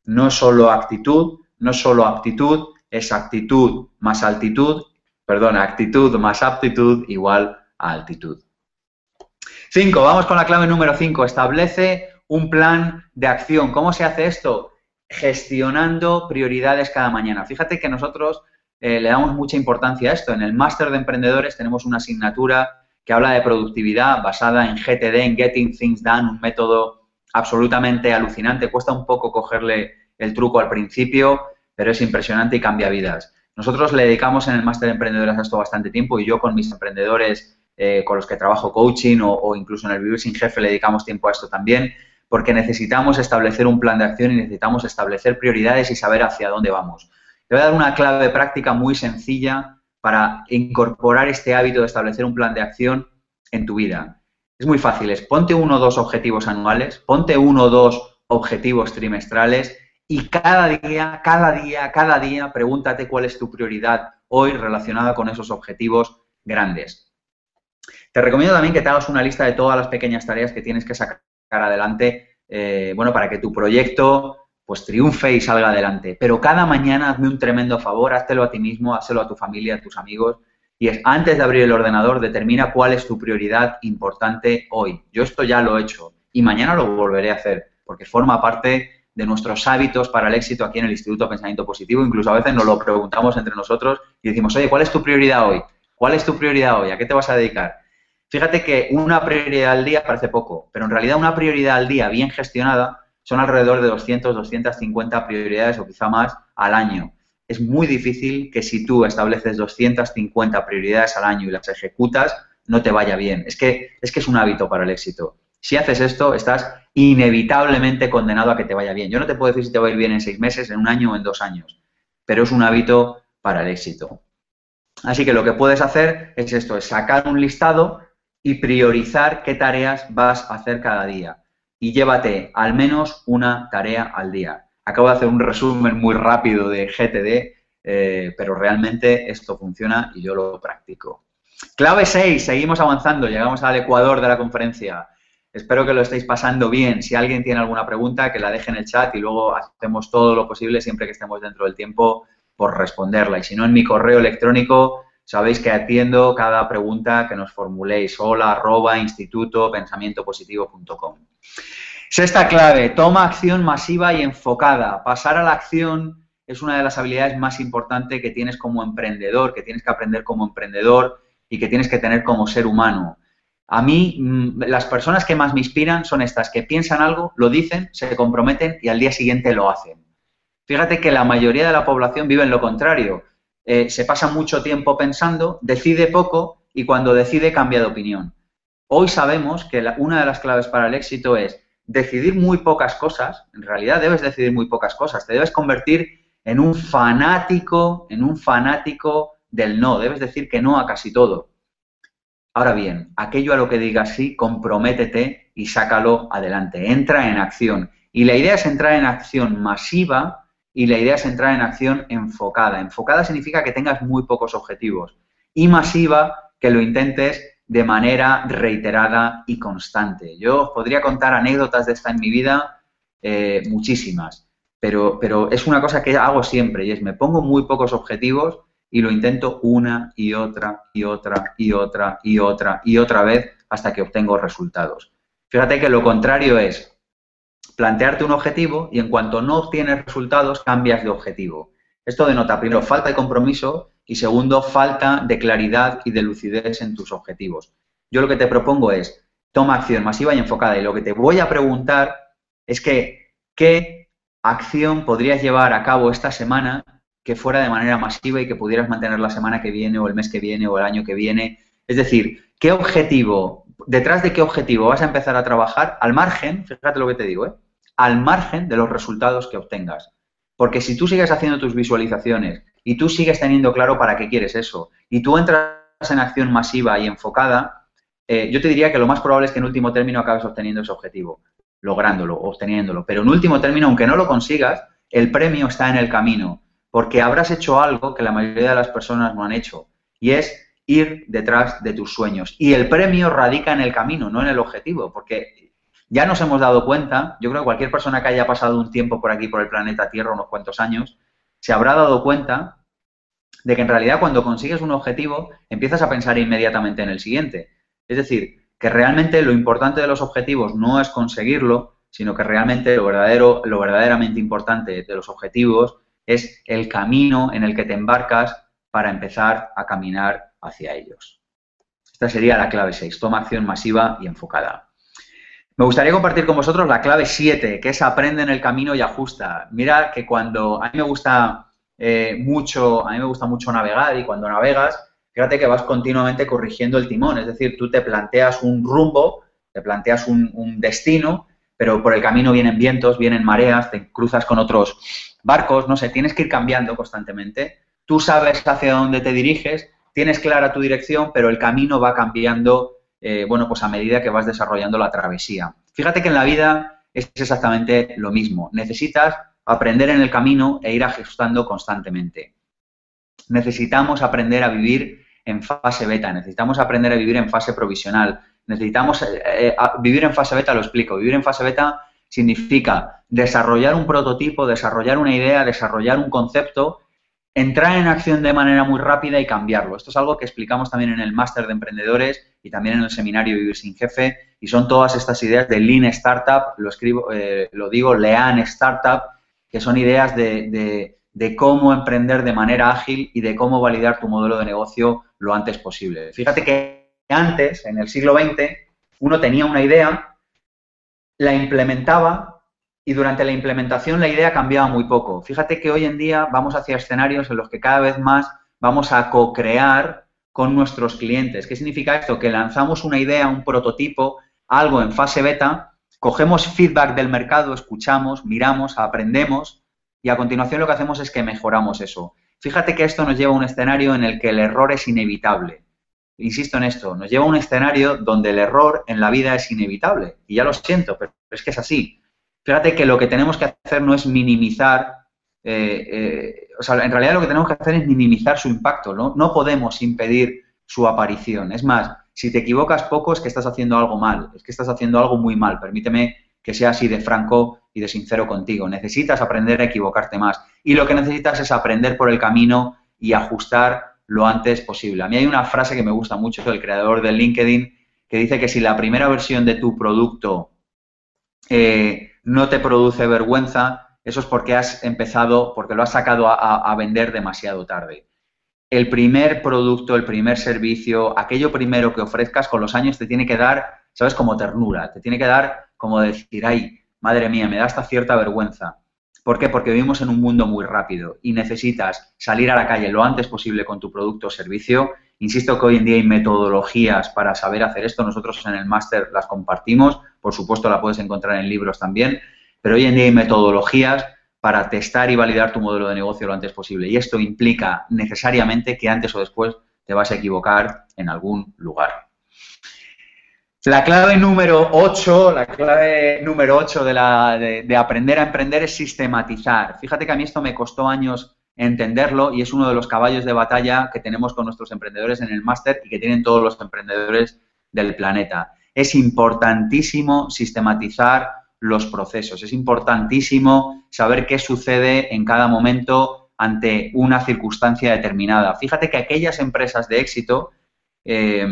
no solo actitud, no solo aptitud, es actitud más altitud, perdón, actitud más aptitud igual a altitud. Cinco, vamos con la clave número cinco. Establece un plan de acción. ¿Cómo se hace esto? Gestionando prioridades cada mañana. Fíjate que nosotros eh, le damos mucha importancia a esto. En el máster de emprendedores tenemos una asignatura que habla de productividad basada en GTD, en Getting Things Done, un método absolutamente alucinante. Cuesta un poco cogerle el truco al principio, pero es impresionante y cambia vidas. Nosotros le dedicamos en el máster de emprendedores a esto bastante tiempo y yo con mis emprendedores eh, con los que trabajo coaching o, incluso en el Vivir sin Jefe le dedicamos tiempo a esto también, porque necesitamos establecer un plan de acción y necesitamos establecer prioridades y saber hacia dónde vamos. Te voy a dar una clave práctica muy sencilla para incorporar este hábito de establecer un plan de acción en tu vida. Es muy fácil, ponte uno o dos objetivos anuales, ponte uno o dos objetivos trimestrales y cada día, cada día, cada día pregúntate cuál es tu prioridad hoy relacionada con esos objetivos grandes. Te recomiendo también que te hagas una lista de todas las pequeñas tareas que tienes que sacar adelante, eh, bueno, para que tu proyecto pues triunfe y salga adelante. Pero cada mañana hazme un tremendo favor, háztelo a ti mismo, házelo a tu familia, a tus amigos, y es antes de abrir el ordenador, determina cuál es tu prioridad importante hoy. Yo esto ya lo he hecho y mañana lo volveré a hacer, porque forma parte de nuestros hábitos para el éxito aquí en el Instituto de Pensamiento Positivo. Incluso a veces nos lo preguntamos entre nosotros y decimos, oye, ¿cuál es tu prioridad hoy? ¿Cuál es tu prioridad hoy? ¿A qué te vas a dedicar? Fíjate que una prioridad al día parece poco, pero en realidad una prioridad al día bien gestionada son alrededor de 200, 250 prioridades o quizá más al año. Es muy difícil que si tú estableces 250 prioridades al año y las ejecutas, no te vaya bien. Es que es, que es un hábito para el éxito. Si haces esto, estás inevitablemente condenado a que te vaya bien. Yo no te puedo decir si te va a ir bien en seis meses, en un año o en dos años, pero es un hábito para el éxito. Así que lo que puedes hacer es esto, es sacar un listado y priorizar qué tareas vas a hacer cada día. Y llévate al menos una tarea al día. Acabo de hacer un resumen muy rápido de GTD, eh, pero realmente esto funciona y yo lo practico. Clave 6, seguimos avanzando, llegamos al ecuador de la conferencia. Espero que lo estéis pasando bien. Si alguien tiene alguna pregunta, que la deje en el chat y luego hacemos todo lo posible, siempre que estemos dentro del tiempo, por responderla. Y si no, en mi correo electrónico Sabéis que atiendo cada pregunta que nos formuléis. Hola, arroba, instituto, pensamientopositivo.com. Sexta clave, toma acción masiva y enfocada. Pasar a la acción es una de las habilidades más importantes que tienes como emprendedor, que tienes que aprender como emprendedor y que tienes que tener como ser humano. A mí, mm, las personas que más me inspiran son estas, que piensan algo, lo dicen, se comprometen y al día siguiente lo hacen. Fíjate que la mayoría de la población vive en lo contrario. Eh, se pasa mucho tiempo pensando, decide poco y cuando decide cambia de opinión. Hoy sabemos que una de las claves para el éxito es decidir muy pocas cosas. En realidad debes decidir muy pocas cosas. Te debes convertir en un fanático, en un fanático del no. Debes decir que no a casi todo. Ahora bien, aquello a lo que digas sí, comprométete y sácalo adelante. Entra en acción. Y la idea es entrar en acción masiva y la idea es entrar en acción enfocada. Enfocada significa que tengas muy pocos objetivos y masiva que lo intentes de manera reiterada y constante. Yo os podría contar anécdotas de esta en mi vida, eh, muchísimas, pero, pero es una cosa que hago siempre y es me pongo muy pocos objetivos y lo intento una y otra y otra y otra y otra y otra vez hasta que obtengo resultados. Fíjate que lo contrario es plantearte un objetivo y en cuanto no obtienes resultados, cambias de objetivo. Esto denota, primero, falta de compromiso y segundo, falta de claridad y de lucidez en tus objetivos. Yo lo que te propongo es, toma acción masiva y enfocada. Y lo que te voy a preguntar es que, ¿qué acción podrías llevar a cabo esta semana que fuera de manera masiva y que pudieras mantener la semana que viene o el mes que viene o el año que viene? Es decir, ¿qué objetivo, detrás de qué objetivo vas a empezar a trabajar al margen, fíjate lo que te digo, ¿eh? al margen de los resultados que obtengas. Porque si tú sigues haciendo tus visualizaciones y tú sigues teniendo claro para qué quieres eso, y tú entras en acción masiva y enfocada, eh, yo te diría que lo más probable es que en último término acabes obteniendo ese objetivo, lográndolo, obteniéndolo. Pero en último término, aunque no lo consigas, el premio está en el camino, porque habrás hecho algo que la mayoría de las personas no han hecho, y es ir detrás de tus sueños. Y el premio radica en el camino, no en el objetivo, porque ya nos hemos dado cuenta, yo creo que cualquier persona que haya pasado un tiempo por aquí, por el planeta Tierra, unos cuantos años, se habrá dado cuenta de que en realidad cuando consigues un objetivo empiezas a pensar inmediatamente en el siguiente. Es decir, que realmente lo importante de los objetivos no es conseguirlo, sino que realmente lo, verdadero, lo verdaderamente importante de los objetivos es el camino en el que te embarcas para empezar a caminar hacia ellos. Esta sería la clave 6, toma acción masiva y enfocada. Me gustaría compartir con vosotros la clave 7, que es aprende en el camino y ajusta. Mira que cuando a mí me gusta eh, mucho, a mí me gusta mucho navegar y cuando navegas, fíjate que vas continuamente corrigiendo el timón, es decir, tú te planteas un rumbo, te planteas un destino, pero por el camino vienen vientos, vienen mareas, te cruzas con otros barcos, no sé, tienes que ir cambiando constantemente. Tú sabes hacia dónde te diriges, tienes clara tu dirección, pero el camino va cambiando, eh, bueno, pues a medida que vas desarrollando la travesía. Fíjate que en la vida es exactamente lo mismo. Necesitas aprender en el camino e ir ajustando constantemente. Necesitamos aprender a vivir en fase beta, necesitamos aprender a vivir en fase provisional, necesitamos eh, eh, vivir en fase beta, lo explico, vivir en fase beta significa desarrollar un prototipo, desarrollar una idea, desarrollar un concepto, entrar en acción de manera muy rápida y cambiarlo. Esto es algo que explicamos también en el máster de emprendedores y también en el seminario Vivir sin Jefe y son todas estas ideas de Lean Startup, lo escribo, eh, lo digo, Lean Startup, que son ideas de, de cómo emprender de manera ágil y de cómo validar tu modelo de negocio lo antes posible. Fíjate que antes, en el siglo XX, uno tenía una idea la implementaba y durante la implementación la idea cambiaba muy poco. Fíjate que hoy en día vamos hacia escenarios en los que cada vez más vamos a co-crear con nuestros clientes. ¿Qué significa esto? Que lanzamos una idea, un prototipo, algo en fase beta, cogemos feedback del mercado, escuchamos, miramos, aprendemos y a continuación lo que hacemos es que mejoramos eso. Fíjate que esto nos lleva a un escenario en el que el error es inevitable insisto en esto, nos lleva a un escenario donde el error en la vida es inevitable. Y ya lo siento, pero es que es así. Fíjate que lo que tenemos que hacer no es minimizar, eh, eh, o sea, en realidad lo que tenemos que hacer es minimizar su impacto, ¿no? No podemos impedir su aparición. Es más, si te equivocas poco es que estás haciendo algo mal, es que estás haciendo algo muy mal. Permíteme que sea así de franco y de sincero contigo. Necesitas aprender a equivocarte más. Y lo que necesitas es aprender por el camino y ajustar lo antes posible. A mí hay una frase que me gusta mucho del creador de LinkedIn que dice que si la primera versión de tu producto eh, no te produce vergüenza, eso es porque has empezado, porque lo has sacado a, vender demasiado tarde. El primer producto, el primer servicio, aquello primero que ofrezcas con los años te tiene que dar, ¿sabes? Como ternura, te tiene que dar como decir, ay, madre mía, me da hasta cierta vergüenza. ¿Por qué? Porque vivimos en un mundo muy rápido y necesitas salir a la calle lo antes posible con tu producto o servicio. Insisto que hoy en día hay metodologías para saber hacer esto. Nosotros en el máster las compartimos. Por supuesto, la puedes encontrar en libros también. Pero hoy en día hay metodologías para testar y validar tu modelo de negocio lo antes posible. Y esto implica necesariamente que antes o después te vas a equivocar en algún lugar. La clave número 8, la clave número 8 de, de, aprender a emprender es sistematizar. Fíjate que a mí esto me costó años entenderlo y es uno de los caballos de batalla que tenemos con nuestros emprendedores en el máster y que tienen todos los emprendedores del planeta. Es importantísimo sistematizar los procesos, es importantísimo saber qué sucede en cada momento ante una circunstancia determinada. Fíjate que aquellas empresas de éxito eh,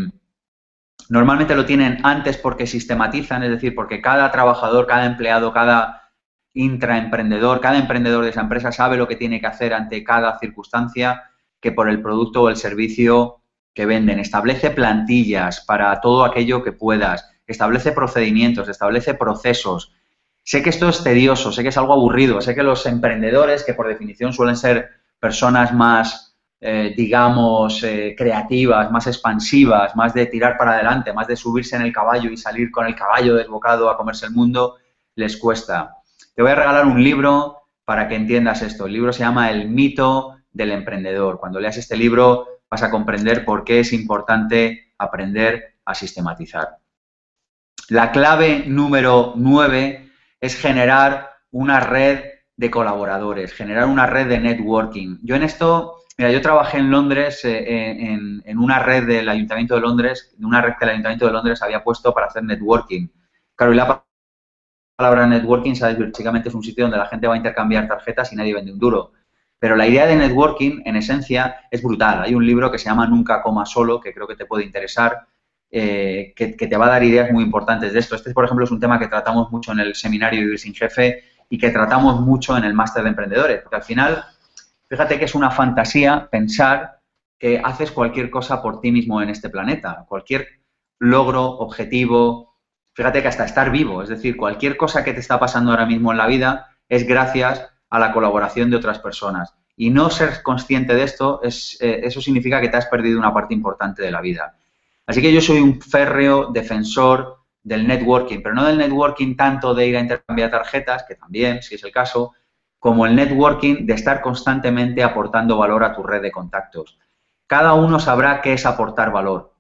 Normalmente lo tienen antes porque sistematizan, es decir, porque cada trabajador, cada empleado, cada intraemprendedor, cada emprendedor de esa empresa sabe lo que tiene que hacer ante cada circunstancia que por el producto o el servicio que venden. Establece plantillas para todo aquello que puedas, establece procedimientos, establece procesos. Sé que esto es tedioso, sé que es algo aburrido, sé que los emprendedores, que por definición suelen ser personas más eh, digamos, eh, creativas, más expansivas, más de tirar para adelante, más de subirse en el caballo y salir con el caballo desbocado a comerse el mundo, les cuesta. Te voy a regalar un libro para que entiendas esto. El libro se llama El mito del emprendedor. Cuando leas este libro vas a comprender por qué es importante aprender a sistematizar. La clave número nueve es generar una red de colaboradores, generar una red de networking. Yo en esto Mira, yo trabajé en Londres, eh, en, una red del Ayuntamiento de Londres, una red que el Ayuntamiento de Londres había puesto para hacer networking. Claro, y la palabra networking, sabes, básicamente es un sitio donde la gente va a intercambiar tarjetas y nadie vende un duro. Pero la idea de networking, en esencia, es brutal. Hay un libro que se llama Nunca coma solo, que creo que te puede interesar, eh, que, que, te va a dar ideas muy importantes de esto. Este, por ejemplo, es un tema que tratamos mucho en el seminario Vivir sin Jefe y que tratamos mucho en el máster de emprendedores, porque al final Fíjate que es una fantasía pensar que haces cualquier cosa por ti mismo en este planeta, cualquier logro, objetivo, fíjate que hasta estar vivo, es decir, cualquier cosa que te está pasando ahora mismo en la vida es gracias a la colaboración de otras personas. Y no ser consciente de esto, es, eh, eso significa que te has perdido una parte importante de la vida. Así que yo soy un férreo defensor del networking, pero no del networking tanto de ir a intercambiar tarjetas, que también, si es el caso, como el networking de estar constantemente aportando valor a tu red de contactos. Cada uno sabrá qué es aportar valor,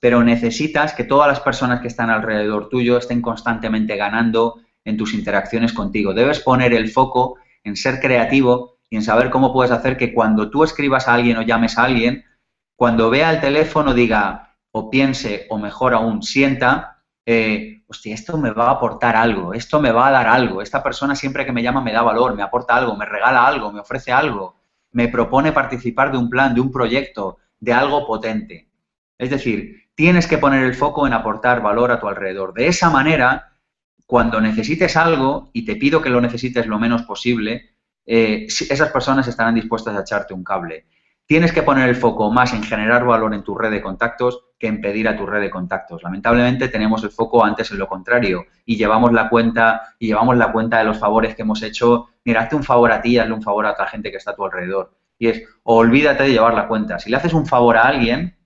pero necesitas que todas las personas que están alrededor tuyo estén constantemente ganando en tus interacciones contigo. Debes poner el foco en ser creativo y en saber cómo puedes hacer que cuando tú escribas a alguien o llames a alguien, cuando vea el teléfono diga o piense o mejor aún sienta, eh, hostia, esto me va a aportar algo, esto me va a dar algo, esta persona siempre que me llama me da valor, me aporta algo, me regala algo, me ofrece algo, me propone participar de un plan, de un proyecto, de algo potente. Es decir, tienes que poner el foco en aportar valor a tu alrededor. De esa manera, cuando necesites algo, y te pido que lo necesites lo menos posible, eh, esas personas estarán dispuestas a echarte un cable. Tienes que poner el foco más en generar valor en tu red de contactos que en pedir a tu red de contactos. Lamentablemente tenemos el foco antes en lo contrario y llevamos la cuenta y llevamos la cuenta de los favores que hemos hecho. Mira, hazte un favor a ti, hazle un favor a otra gente que está a tu alrededor. Y es, olvídate de llevar la cuenta. Si le haces un favor a alguien,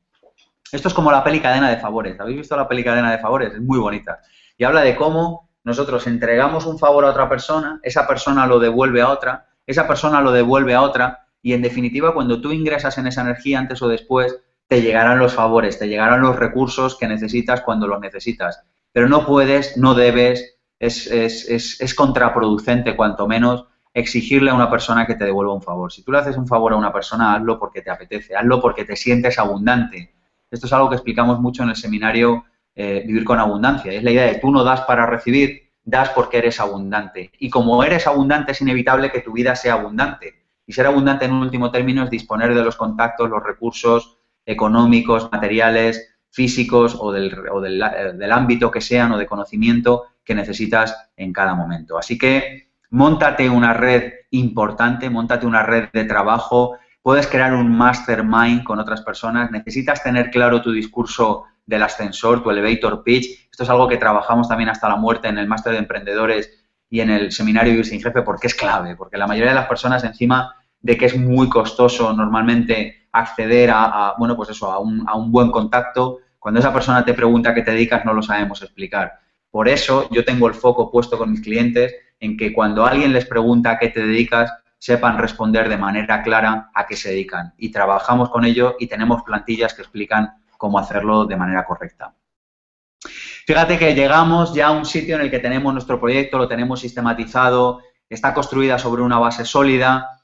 esto es como la peli cadena de favores. ¿Habéis visto la peli cadena de favores? Es muy bonita. Y habla de cómo nosotros entregamos un favor a otra persona, esa persona lo devuelve a otra, esa persona lo devuelve a otra, y en definitiva, cuando tú ingresas en esa energía antes o después, te llegarán los favores, te llegarán los recursos que necesitas cuando los necesitas. Pero no puedes, no debes, es, es, es, es contraproducente, cuanto menos, exigirle a una persona que te devuelva un favor. Si tú le haces un favor a una persona, hazlo porque te apetece, hazlo porque te sientes abundante. Esto es algo que explicamos mucho en el seminario eh, Vivir con Abundancia. Es la idea de tú no das para recibir, das porque eres abundante. Y como eres abundante, es inevitable que tu vida sea abundante. Y ser abundante en último término es disponer de los contactos, los recursos económicos, materiales, físicos o, del, o del, eh, del ámbito que sean o de conocimiento que necesitas en cada momento. Así que montate una red importante, montate una red de trabajo, puedes crear un mastermind con otras personas, necesitas tener claro tu discurso del ascensor, tu elevator pitch. Esto es algo que trabajamos también hasta la muerte en el máster de emprendedores y en el seminario Vivir sin Jefe porque es clave, porque la mayoría de las personas encima de que es muy costoso normalmente acceder a, bueno, pues eso, a un, a un buen contacto, cuando esa persona te pregunta a qué te dedicas no lo sabemos explicar. Por eso yo tengo el foco puesto con mis clientes en que cuando alguien les pregunta a qué te dedicas, sepan responder de manera clara a qué se dedican. Y trabajamos con ello y tenemos plantillas que explican cómo hacerlo de manera correcta. Fíjate que llegamos ya a un sitio en el que tenemos nuestro proyecto, lo tenemos sistematizado, está construida sobre una base sólida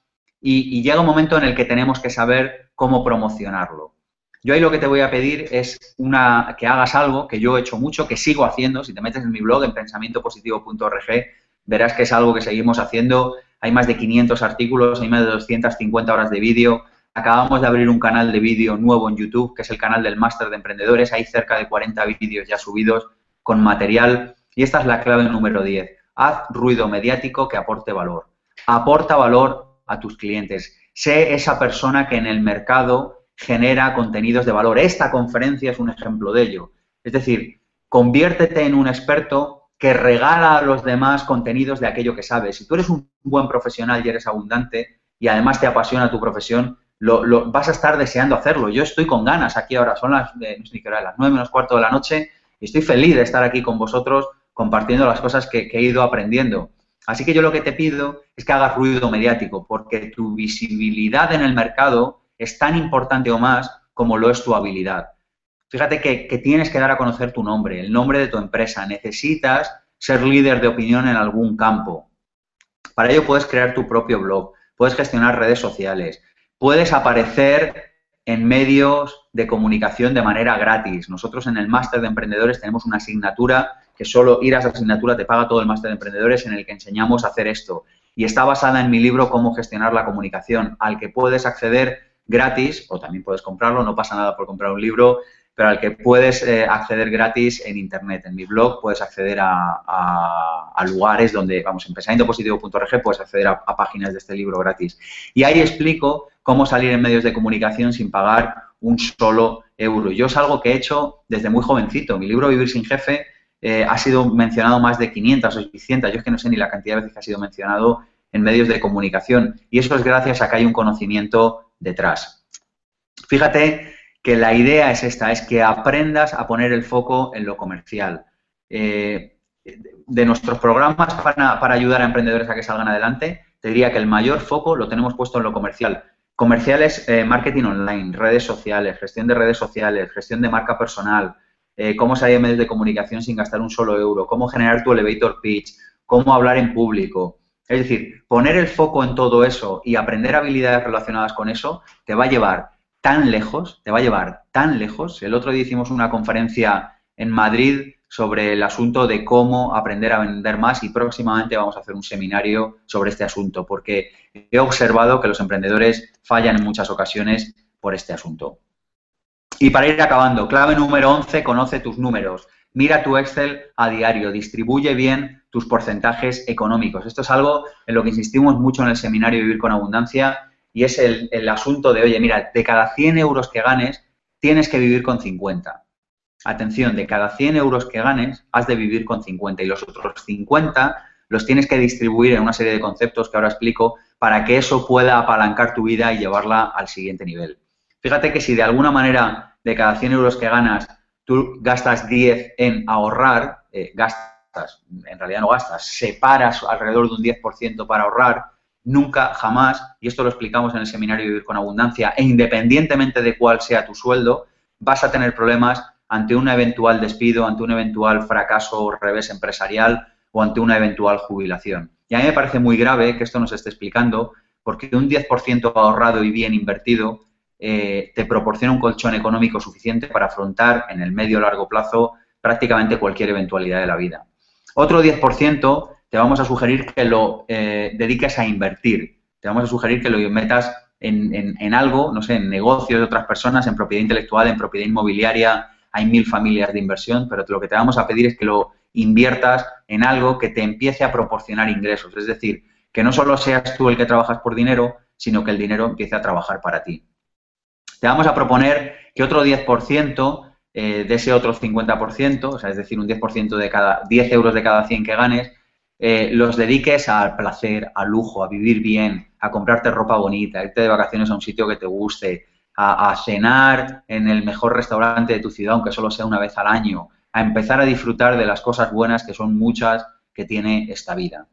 y, y llega un momento en el que tenemos que saber cómo promocionarlo. Yo ahí lo que te voy a pedir es una, que hagas algo que yo he hecho mucho, que sigo haciendo. Si te metes en mi blog en pensamientopositivo.org, verás que es algo que seguimos haciendo hay más de 500 artículos, hay más de 250 horas de vídeo. Acabamos de abrir un canal de vídeo nuevo en YouTube, que es el canal del Máster de Emprendedores. Hay cerca de 40 vídeos ya subidos con material. Y esta es la clave número 10. Haz ruido mediático que aporte valor. Aporta valor a tus clientes. Sé esa persona que en el mercado genera contenidos de valor. Esta conferencia es un ejemplo de ello. Es decir, conviértete en un experto que regala a los demás contenidos de aquello que sabes. Si tú eres un buen profesional y eres abundante y además te apasiona tu profesión, lo, vas a estar deseando hacerlo. Yo estoy con ganas aquí ahora, son las, eh, no sé las menos cuarto de la noche y estoy feliz de estar aquí con vosotros compartiendo las cosas que he ido aprendiendo. Así que yo lo que te pido es que hagas ruido mediático, porque tu visibilidad en el mercado es tan importante o más como lo es tu habilidad. Fíjate que, tienes que dar a conocer tu nombre, el nombre de tu empresa. Necesitas ser líder de opinión en algún campo. Para ello puedes crear tu propio blog, puedes gestionar redes sociales, puedes aparecer en medios de comunicación de manera gratis. Nosotros en el máster de emprendedores tenemos una asignatura solo ir a esa asignatura te paga todo el máster de emprendedores en el que enseñamos a hacer esto. Y está basada en mi libro Cómo gestionar la comunicación, al que puedes acceder gratis, o también puedes comprarlo, no pasa nada por comprar un libro, pero al que puedes eh, acceder gratis en Internet. En mi blog puedes acceder a, lugares donde, vamos, en pensamientopositivo.org puedes acceder a, páginas de este libro gratis. Y ahí explico cómo salir en medios de comunicación sin pagar un solo euro. Yo es algo que he hecho desde muy jovencito. Mi libro Vivir sin jefe eh, ha sido mencionado más de 500 o 600, yo es que no sé ni la cantidad de veces que ha sido mencionado en medios de comunicación. Y eso es gracias a que hay un conocimiento detrás. Fíjate que la idea es esta, es que aprendas a poner el foco en lo comercial. Eh, de nuestros programas para, ayudar a emprendedores a que salgan adelante, te diría que el mayor foco lo tenemos puesto en lo comercial. Comerciales, eh, marketing online, redes sociales, gestión de redes sociales, gestión de marca personal, eh, cómo salir en medios de comunicación sin gastar un solo euro, cómo generar tu elevator pitch, cómo hablar en público. Es decir, poner el foco en todo eso y aprender habilidades relacionadas con eso te va a llevar tan lejos, te va a llevar tan lejos. El otro día hicimos una conferencia en Madrid sobre el asunto de cómo aprender a vender más y próximamente vamos a hacer un seminario sobre este asunto porque he observado que los emprendedores fallan en muchas ocasiones por este asunto. Y para ir acabando, clave número 11, conoce tus números. Mira tu Excel a diario, distribuye bien tus porcentajes económicos. Esto es algo en lo que insistimos mucho en el seminario Vivir con Abundancia y es el, el asunto de, oye, mira, de cada 100 euros que ganes, tienes que vivir con 50. Atención, de cada 100 euros que ganes, has de vivir con 50 y los otros 50 los tienes que distribuir en una serie de conceptos que ahora explico para que eso pueda apalancar tu vida y llevarla al siguiente nivel. Fíjate que si de alguna manera de cada 100 euros que ganas, tú gastas 10 en ahorrar, eh, gastas, en realidad no gastas, separas alrededor de un 10% para ahorrar, nunca, jamás, y esto lo explicamos en el seminario Vivir con Abundancia, e independientemente de cuál sea tu sueldo, vas a tener problemas ante un eventual despido, ante un eventual fracaso o revés empresarial o ante una eventual jubilación. Y a mí me parece muy grave que esto nos esté explicando, porque un 10% ahorrado y bien invertido eh, te proporciona un colchón económico suficiente para afrontar en el medio o largo plazo prácticamente cualquier eventualidad de la vida. Otro 10% te vamos a sugerir que lo eh, dediques a invertir. Te vamos a sugerir que lo metas en, en, algo, no sé, en negocios de otras personas, en propiedad intelectual, en propiedad inmobiliaria. Hay mil familias de inversión, pero lo que te vamos a pedir es que lo inviertas en algo que te empiece a proporcionar ingresos. Es decir, que no solo seas tú el que trabajas por dinero, sino que el dinero empiece a trabajar para ti. Te vamos a proponer que otro 10% eh, de ese otro 50%, o sea, es decir, un 10% de cada 10 euros de cada 100 que ganes, eh, los dediques al placer, al lujo, a vivir bien, a comprarte ropa bonita, a irte de vacaciones a un sitio que te guste, a, cenar en el mejor restaurante de tu ciudad, aunque solo sea una vez al año, a empezar a disfrutar de las cosas buenas, que son muchas, que tiene esta vida.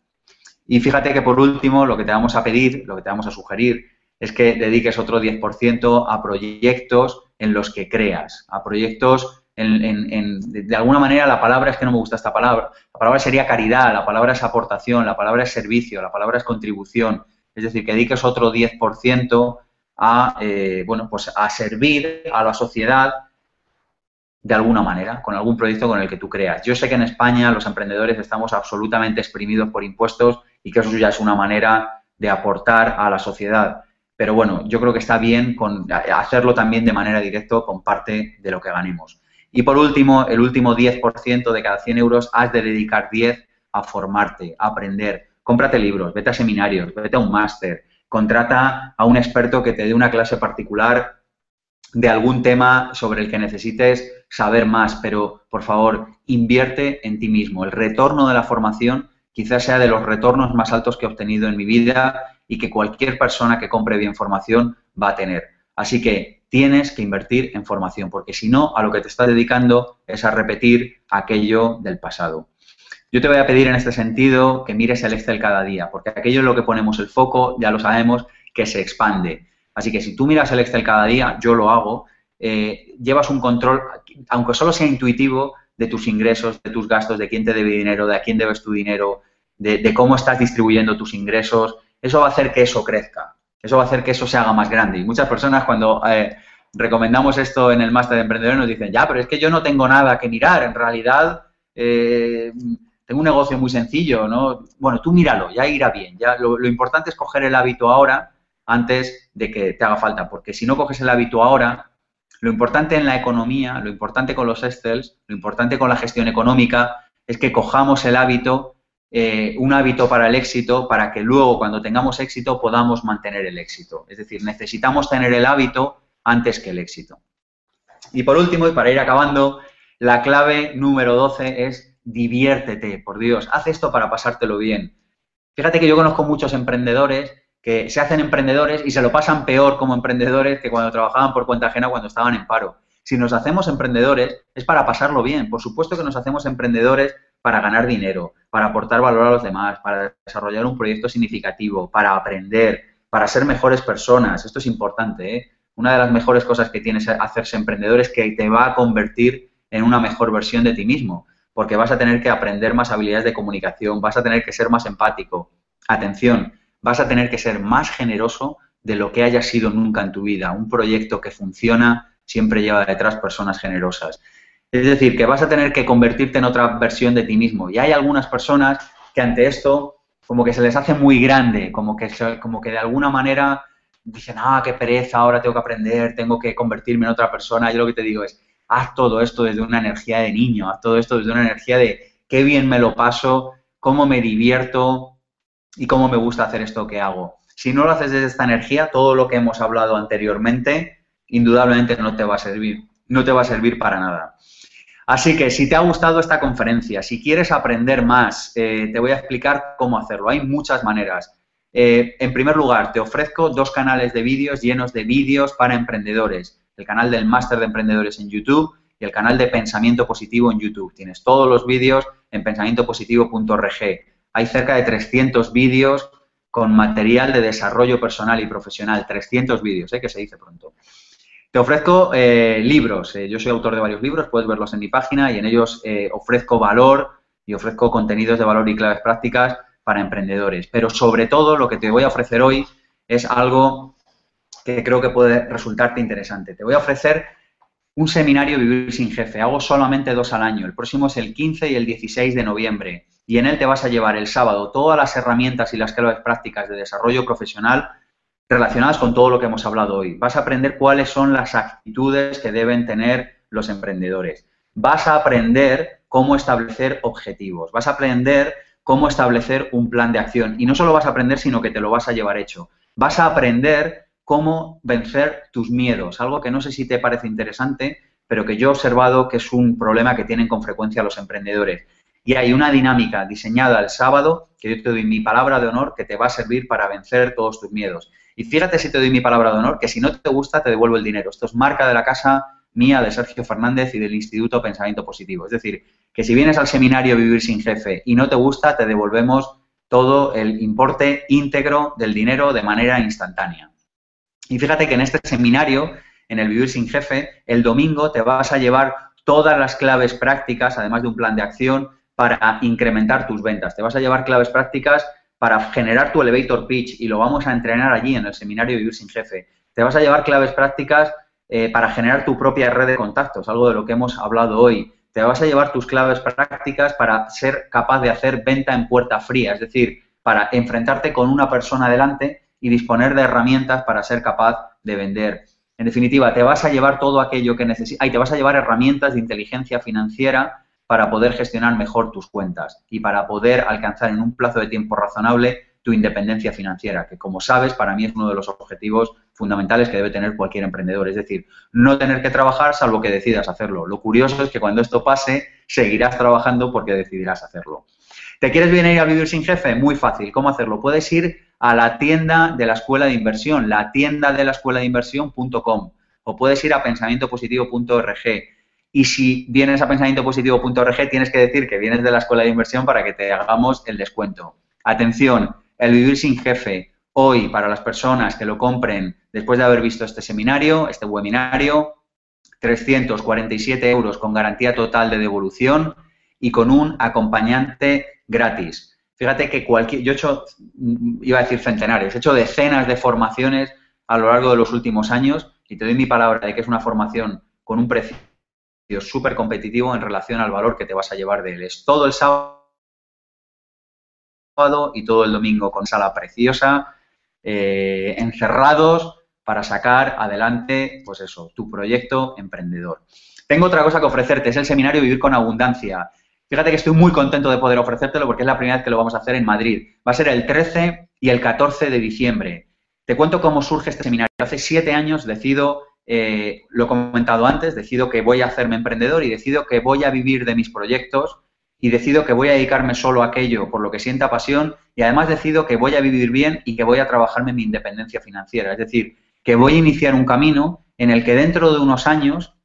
Y fíjate que por último, lo que te vamos a pedir, lo que te vamos a sugerir, es que dediques otro 10% a proyectos en los que creas, a proyectos en, de alguna manera la palabra es que no me gusta esta palabra, la palabra sería caridad, la palabra es aportación, la palabra es servicio, la palabra es contribución, es decir, que dediques otro 10% a, eh, bueno, pues a servir a la sociedad de alguna manera, con algún proyecto con el que tú creas. Yo sé que en España los emprendedores estamos absolutamente exprimidos por impuestos y que eso ya es una manera de aportar a la sociedad pero bueno, yo creo que está bien con hacerlo también de manera directa con parte de lo que ganemos. Y por último, el último 10% de cada 100 euros has de dedicar 10 a formarte, a aprender. Cómprate libros, vete a seminarios, vete a un máster, contrata a un experto que te dé una clase particular de algún tema sobre el que necesites saber más, pero por favor, invierte en ti mismo. El retorno de la formación quizás sea de los retornos más altos que he obtenido en mi vida y que cualquier persona que compre bien formación va a tener. Así que tienes que invertir en formación, porque si no, a lo que te estás dedicando es a repetir aquello del pasado. Yo te voy a pedir en este sentido que mires el Excel cada día, porque aquello en lo que ponemos el foco, ya lo sabemos, que se expande. Así que si tú miras el Excel cada día, yo lo hago, eh, llevas un control, aunque solo sea intuitivo, de tus ingresos, de tus gastos, de quién te debe dinero, de a quién debes tu dinero, de cómo estás distribuyendo tus ingresos, eso va a hacer que eso crezca, eso va a hacer que eso se haga más grande. Y muchas personas cuando eh, recomendamos esto en el máster de emprendedores nos dicen, ya, pero es que yo no tengo nada que mirar, en realidad eh, tengo un negocio muy sencillo, ¿no? Bueno, tú míralo, ya irá bien. Ya, lo, importante es coger el hábito ahora antes de que te haga falta, porque si no coges el hábito ahora, lo importante en la economía, lo importante con los Excels, lo importante con la gestión económica, es que cojamos el hábito eh, un hábito para el éxito para que luego cuando tengamos éxito podamos mantener el éxito. Es decir, necesitamos tener el hábito antes que el éxito. Y por último, y para ir acabando, la clave número 12 es diviértete, por Dios, haz esto para pasártelo bien. Fíjate que yo conozco muchos emprendedores que se hacen emprendedores y se lo pasan peor como emprendedores que cuando trabajaban por cuenta ajena cuando estaban en paro. Si nos hacemos emprendedores es para pasarlo bien. Por supuesto que nos hacemos emprendedores para ganar dinero, para aportar valor a los demás, para desarrollar un proyecto significativo, para aprender, para ser mejores personas. Esto es importante. ¿eh? Una de las mejores cosas que tienes hacerse emprendedor es que te va a convertir en una mejor versión de ti mismo, porque vas a tener que aprender más habilidades de comunicación, vas a tener que ser más empático. Atención, vas a tener que ser más generoso de lo que hayas sido nunca en tu vida. Un proyecto que funciona siempre lleva detrás personas generosas. Es decir, que vas a tener que convertirte en otra versión de ti mismo. Y hay algunas personas que ante esto como que se les hace muy grande, como que, como que de alguna manera dicen, ah, qué pereza, ahora tengo que aprender, tengo que convertirme en otra persona. Yo lo que te digo es, haz todo esto desde una energía de niño, haz todo esto desde una energía de qué bien me lo paso, cómo me divierto y cómo me gusta hacer esto que hago. Si no lo haces desde esta energía, todo lo que hemos hablado anteriormente indudablemente no te va a servir, no te va a servir para nada. Así que si te ha gustado esta conferencia, si quieres aprender más, eh, te voy a explicar cómo hacerlo. Hay muchas maneras. Eh, en primer lugar, te ofrezco dos canales de vídeos llenos de vídeos para emprendedores. El canal del Máster de Emprendedores en YouTube y el canal de Pensamiento Positivo en YouTube. Tienes todos los vídeos en pensamientopositivo.org. Hay cerca de 300 vídeos con material de desarrollo personal y profesional. 300 vídeos, ¿eh? que se dice pronto. Te ofrezco eh, libros. Eh, yo soy autor de varios libros, puedes verlos en mi página y en ellos eh, ofrezco valor y ofrezco contenidos de valor y claves prácticas para emprendedores. Pero sobre todo lo que te voy a ofrecer hoy es algo que creo que puede resultarte interesante. Te voy a ofrecer un seminario Vivir sin Jefe. Hago solamente dos al año. El próximo es el 15 y el 16 de noviembre. Y en él te vas a llevar el sábado todas las herramientas y las claves prácticas de desarrollo profesional relacionadas con todo lo que hemos hablado hoy. Vas a aprender cuáles son las actitudes que deben tener los emprendedores. Vas a aprender cómo establecer objetivos. Vas a aprender cómo establecer un plan de acción. Y no solo vas a aprender, sino que te lo vas a llevar hecho. Vas a aprender cómo vencer tus miedos, algo que no sé si te parece interesante, pero que yo he observado que es un problema que tienen con frecuencia los emprendedores. Y hay una dinámica diseñada el sábado, que yo te doy mi palabra de honor, que te va a servir para vencer todos tus miedos. Y fíjate si te doy mi palabra de honor, que si no te gusta, te devuelvo el dinero. Esto es marca de la casa mía, de Sergio Fernández y del Instituto Pensamiento Positivo. Es decir, que si vienes al seminario Vivir sin Jefe y no te gusta, te devolvemos todo el importe íntegro del dinero de manera instantánea. Y fíjate que en este seminario, en el Vivir sin Jefe, el domingo te vas a llevar todas las claves prácticas, además de un plan de acción, para incrementar tus ventas. Te vas a llevar claves prácticas para generar tu elevator pitch y lo vamos a entrenar allí en el seminario Vivir sin Jefe. Te vas a llevar claves prácticas eh, para generar tu propia red de contactos, algo de lo que hemos hablado hoy. Te vas a llevar tus claves prácticas para ser capaz de hacer venta en puerta fría, es decir, para enfrentarte con una persona delante y disponer de herramientas para ser capaz de vender. En definitiva, te vas a llevar todo aquello que necesitas, y te vas a llevar herramientas de inteligencia financiera para poder gestionar mejor tus cuentas y para poder alcanzar en un plazo de tiempo razonable tu independencia financiera, que como sabes, para mí es uno de los objetivos fundamentales que debe tener cualquier emprendedor. Es decir, no tener que trabajar salvo que decidas hacerlo. Lo curioso es que cuando esto pase, seguirás trabajando porque decidirás hacerlo. ¿Te quieres venir a vivir sin jefe? Muy fácil. ¿Cómo hacerlo? Puedes ir a la tienda de la escuela de inversión, la tienda de la escuela de inversión.com o puedes ir a pensamientopositivo.org y si vienes a pensamientopositivo.org, tienes que decir que vienes de la escuela de inversión para que te hagamos el descuento. Atención, el vivir sin jefe, hoy para las personas que lo compren después de haber visto este seminario, este webinario, 347 euros con garantía total de devolución y con un acompañante gratis. Fíjate que cualquier, yo he hecho, iba a decir centenares, he hecho decenas de formaciones a lo largo de los últimos años y te doy mi palabra de que es una formación con un precio súper competitivo en relación al valor que te vas a llevar de él. Es todo el sábado y todo el domingo con sala preciosa, eh, encerrados para sacar adelante, pues eso, tu proyecto emprendedor. Tengo otra cosa que ofrecerte, es el seminario Vivir con Abundancia. Fíjate que estoy muy contento de poder ofrecértelo porque es la primera vez que lo vamos a hacer en Madrid. Va a ser el 13 y el 14 de diciembre. Te cuento cómo surge este seminario. Hace siete años decido, eh, lo he comentado antes, decido que voy a hacerme emprendedor y decido que voy a vivir de mis proyectos y decido que voy a dedicarme solo a aquello por lo que sienta pasión y además decido que voy a vivir bien y que voy a trabajarme mi independencia financiera. Es decir, que voy a iniciar un camino en el que dentro de unos años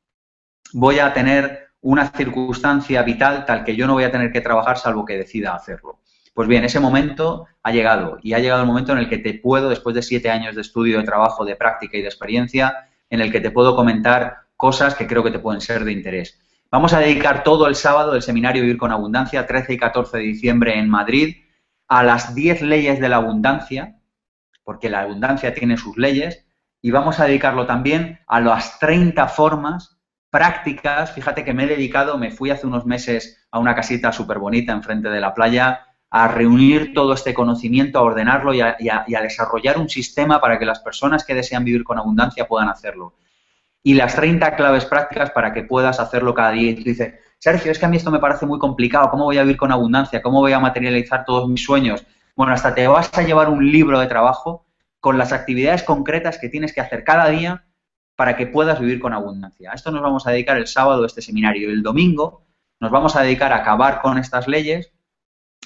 voy a tener una circunstancia vital tal que yo no voy a tener que trabajar salvo que decida hacerlo. Pues bien, ese momento ha llegado y ha llegado el momento en el que te puedo, después de siete años de estudio, de trabajo, de práctica y de experiencia, en el que te puedo comentar cosas que creo que te pueden ser de interés. Vamos a dedicar todo el sábado del seminario Vivir con Abundancia, 13 y 14 de diciembre en Madrid, a las 10 leyes de la abundancia, porque la abundancia tiene sus leyes, y vamos a dedicarlo también a las 30 formas prácticas. Fíjate que me he dedicado, me fui hace unos meses a una casita súper bonita enfrente de la playa a reunir todo este conocimiento, a ordenarlo y a, desarrollar un sistema para que las personas que desean vivir con abundancia puedan hacerlo y las 30 claves prácticas para que puedas hacerlo cada día. Y tú dices, Sergio, es que a mí esto me parece muy complicado, ¿cómo voy a vivir con abundancia? ¿Cómo voy a materializar todos mis sueños? Bueno, hasta te vas a llevar un libro de trabajo con las actividades concretas que tienes que hacer cada día para que puedas vivir con abundancia. A esto nos vamos a dedicar el sábado este seminario. El domingo nos vamos a dedicar a acabar con estas leyes,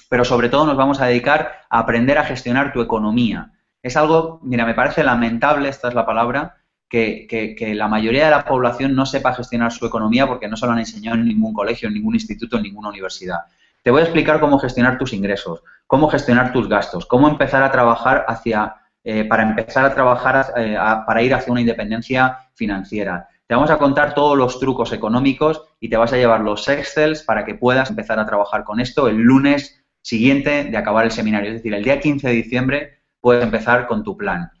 pero sobre todo nos vamos a dedicar a aprender a gestionar tu economía. Es algo, mira, me parece lamentable, esta es la palabra, que, la mayoría de la población no sepa gestionar su economía porque no se lo han enseñado en ningún colegio, en ningún instituto, en ninguna universidad. Te voy a explicar cómo gestionar tus ingresos, cómo gestionar tus gastos, cómo empezar a trabajar hacia, eh, para empezar a trabajar, eh, para ir hacia una independencia financiera. Te vamos a contar todos los trucos económicos y te vas a llevar los Excels para que puedas empezar a trabajar con esto el lunes siguiente de acabar el seminario. Es decir, el día 15 de diciembre puedes empezar con tu plan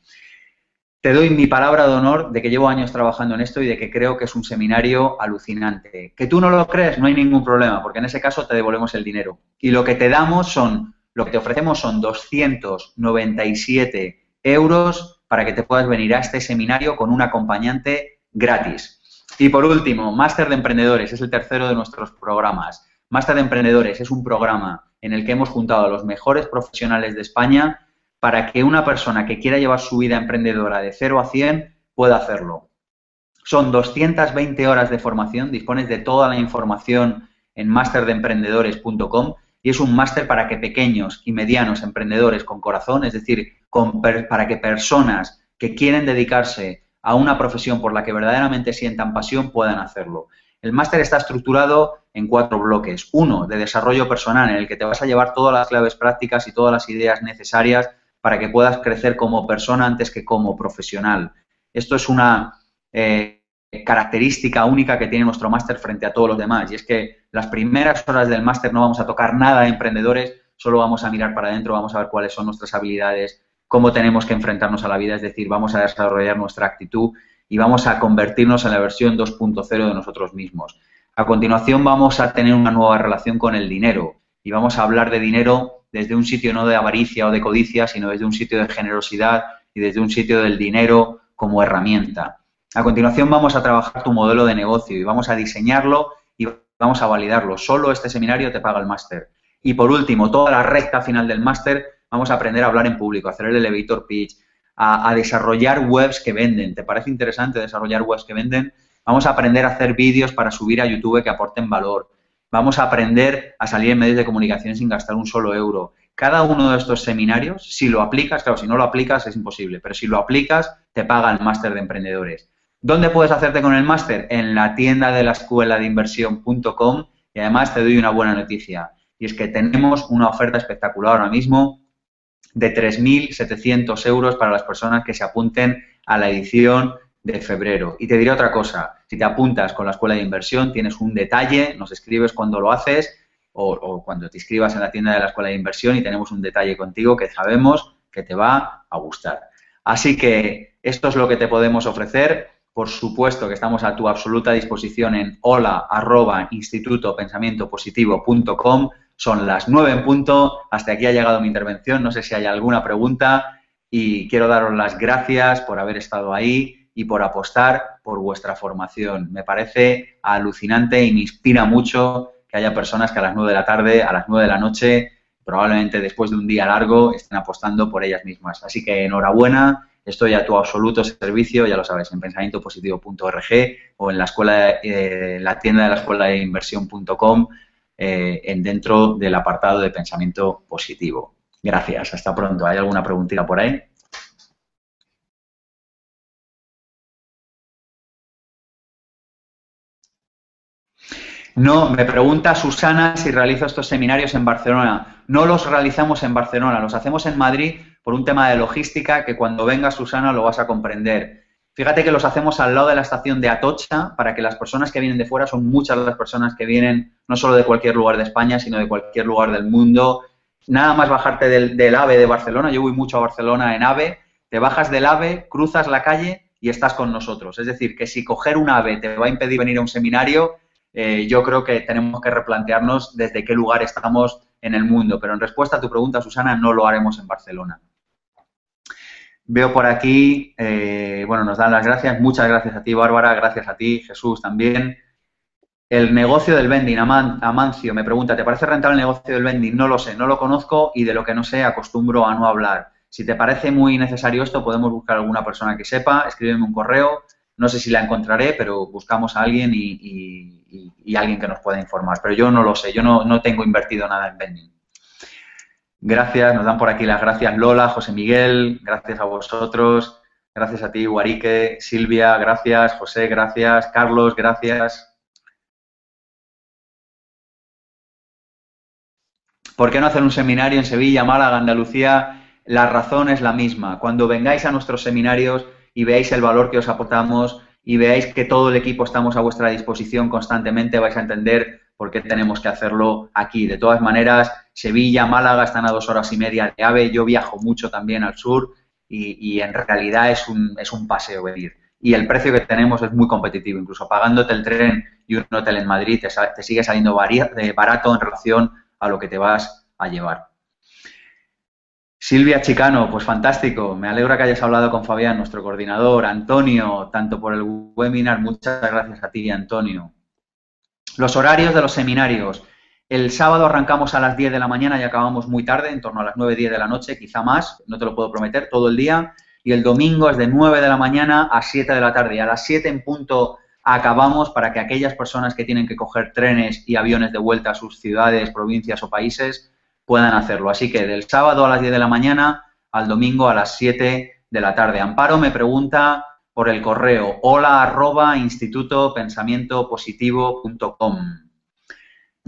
te doy mi palabra de honor de que llevo años trabajando en esto y de que creo que es un seminario alucinante. Que tú no lo crees, no hay ningún problema, porque en ese caso te devolvemos el dinero. Y lo que te damos son, lo que te ofrecemos son 297 euros para que te puedas venir a este seminario con un acompañante gratis. Y por último, Máster de Emprendedores, es el tercero de nuestros programas. Máster de Emprendedores es un programa en el que hemos juntado a los mejores profesionales de España para que una persona que quiera llevar su vida emprendedora de 0 a 100 pueda hacerlo. Son 220 horas de formación, dispones de toda la información en masterdeemprendedores.com y es un máster para que pequeños y medianos emprendedores con corazón, es decir, para que personas que quieren dedicarse a una profesión por la que verdaderamente sientan pasión puedan hacerlo. El máster está estructurado en cuatro bloques. Uno, de desarrollo personal, en el que te vas a llevar todas las claves prácticas y todas las ideas necesarias para que puedas crecer como persona antes que como profesional. Esto es una eh, característica única que tiene nuestro máster frente a todos los demás y es que las primeras horas del máster no vamos a tocar nada de emprendedores, solo vamos a mirar para adentro, vamos a ver cuáles son nuestras habilidades, cómo tenemos que enfrentarnos a la vida, es decir, vamos a desarrollar nuestra actitud y vamos a convertirnos en la versión 2.0 de nosotros mismos. A continuación vamos a tener una nueva relación con el dinero y vamos a hablar de dinero desde un sitio no de avaricia o de codicia, sino desde un sitio de generosidad y desde un sitio del dinero como herramienta. A continuación vamos a trabajar tu modelo de negocio y vamos a diseñarlo y vamos a validarlo. Solo este seminario te paga el máster. Y por último, toda la recta final del máster, vamos a aprender a hablar en público, hacer el elevator pitch, a, desarrollar webs que venden. ¿Te parece interesante desarrollar webs que venden? Vamos a aprender a hacer vídeos para subir a YouTube que aporten valor. Vamos a aprender a salir en medios de comunicación sin gastar un solo euro. Cada uno de estos seminarios, si lo aplicas, claro, si no lo aplicas es imposible, pero si lo aplicas, te paga el máster de emprendedores. ¿Dónde puedes hacerte con el máster? En la tienda de la escuela de inversión.com y además te doy una buena noticia. Y es que tenemos una oferta espectacular ahora mismo de 3.700 euros para las personas que se apunten a la edición de febrero. Y te diré otra cosa, si te apuntas con la escuela de inversión, tienes un detalle, nos escribes cuando lo haces o, cuando te inscribas en la tienda de la escuela de inversión y tenemos un detalle contigo que sabemos que te va a gustar. Así que esto es lo que te podemos ofrecer. Por supuesto que estamos a tu absoluta disposición en hola arroba Son las nueve en punto. Hasta aquí ha llegado mi intervención. No sé si hay alguna pregunta y quiero daros las gracias por haber estado ahí y por apostar por vuestra formación. Me parece alucinante y me inspira mucho que haya personas que a las 9 de la tarde, a las 9 de la noche, probablemente después de un día largo, estén apostando por ellas mismas. Así que enhorabuena, estoy a tu absoluto servicio, ya lo sabes, en pensamientopositivo.org o en la escuela, eh, la tienda de la escuela de inversión.com, eh, en dentro del apartado de pensamiento positivo. Gracias, hasta pronto. ¿Hay alguna preguntita por ahí? No, me pregunta Susana si realizo estos seminarios en Barcelona. No los realizamos en Barcelona, los hacemos en Madrid por un tema de logística que cuando venga Susana lo vas a comprender. Fíjate que los hacemos al lado de la estación de Atocha para que las personas que vienen de fuera son muchas las personas que vienen no solo de cualquier lugar de España, sino de cualquier lugar del mundo. Nada más bajarte del, AVE de Barcelona, yo voy mucho a Barcelona en AVE, te bajas del AVE, cruzas la calle y estás con nosotros. Es decir, que si coger un AVE te va a impedir venir a un seminario, eh, yo creo que tenemos que replantearnos desde qué lugar estamos en el mundo. Pero en respuesta a tu pregunta, Susana, no lo haremos en Barcelona. Veo por aquí, eh, bueno, nos dan las gracias. Muchas gracias a ti, Bárbara. Gracias a ti, Jesús, también. El negocio del vending, Amancio, me pregunta, ¿te parece rentable el negocio del vending? No lo sé, no lo conozco y de lo que no sé acostumbro a no hablar. Si te parece muy necesario esto, podemos buscar alguna persona que sepa, escríbeme un correo. No sé si la encontraré, pero buscamos a alguien y y, alguien que nos pueda informar. Pero yo no lo sé, yo no, tengo invertido nada en vending. Gracias, nos dan por aquí las gracias Lola, José Miguel, gracias a vosotros, gracias a ti, Guarique, Silvia, gracias, José, gracias, Carlos, gracias. ¿Por qué no hacer un seminario en Sevilla, Málaga, Andalucía? La razón es la misma. Cuando vengáis a nuestros seminarios y veáis el valor que os aportamos, y veáis que todo el equipo estamos a vuestra disposición constantemente, vais a entender por qué tenemos que hacerlo aquí. De todas maneras, Sevilla, Málaga están a dos horas y media de AVE, yo viajo mucho también al sur y, en realidad es un, es un paseo venir. Y el precio que tenemos es muy competitivo, incluso pagándote el tren y un hotel en Madrid te, te sigue saliendo barato en relación a lo que te vas a llevar. Silvia Chicano, pues fantástico. Me alegra que hayas hablado con Fabián, nuestro coordinador. Antonio, tanto por el webinar, muchas gracias a ti, Antonio. Los horarios de los seminarios. El sábado arrancamos a las 10 de la mañana y acabamos muy tarde, en torno a las 9, 10 de la noche, quizá más, no te lo puedo prometer, todo el día. Y el domingo es de 9 de la mañana a 7 de la tarde. Y a las 7 en punto acabamos para que aquellas personas que tienen que coger trenes y aviones de vuelta a sus ciudades, provincias o países puedan hacerlo. Así que del sábado a las 10 de la mañana al domingo a las 7 de la tarde. Amparo me pregunta por el correo hola arroba instituto pensamiento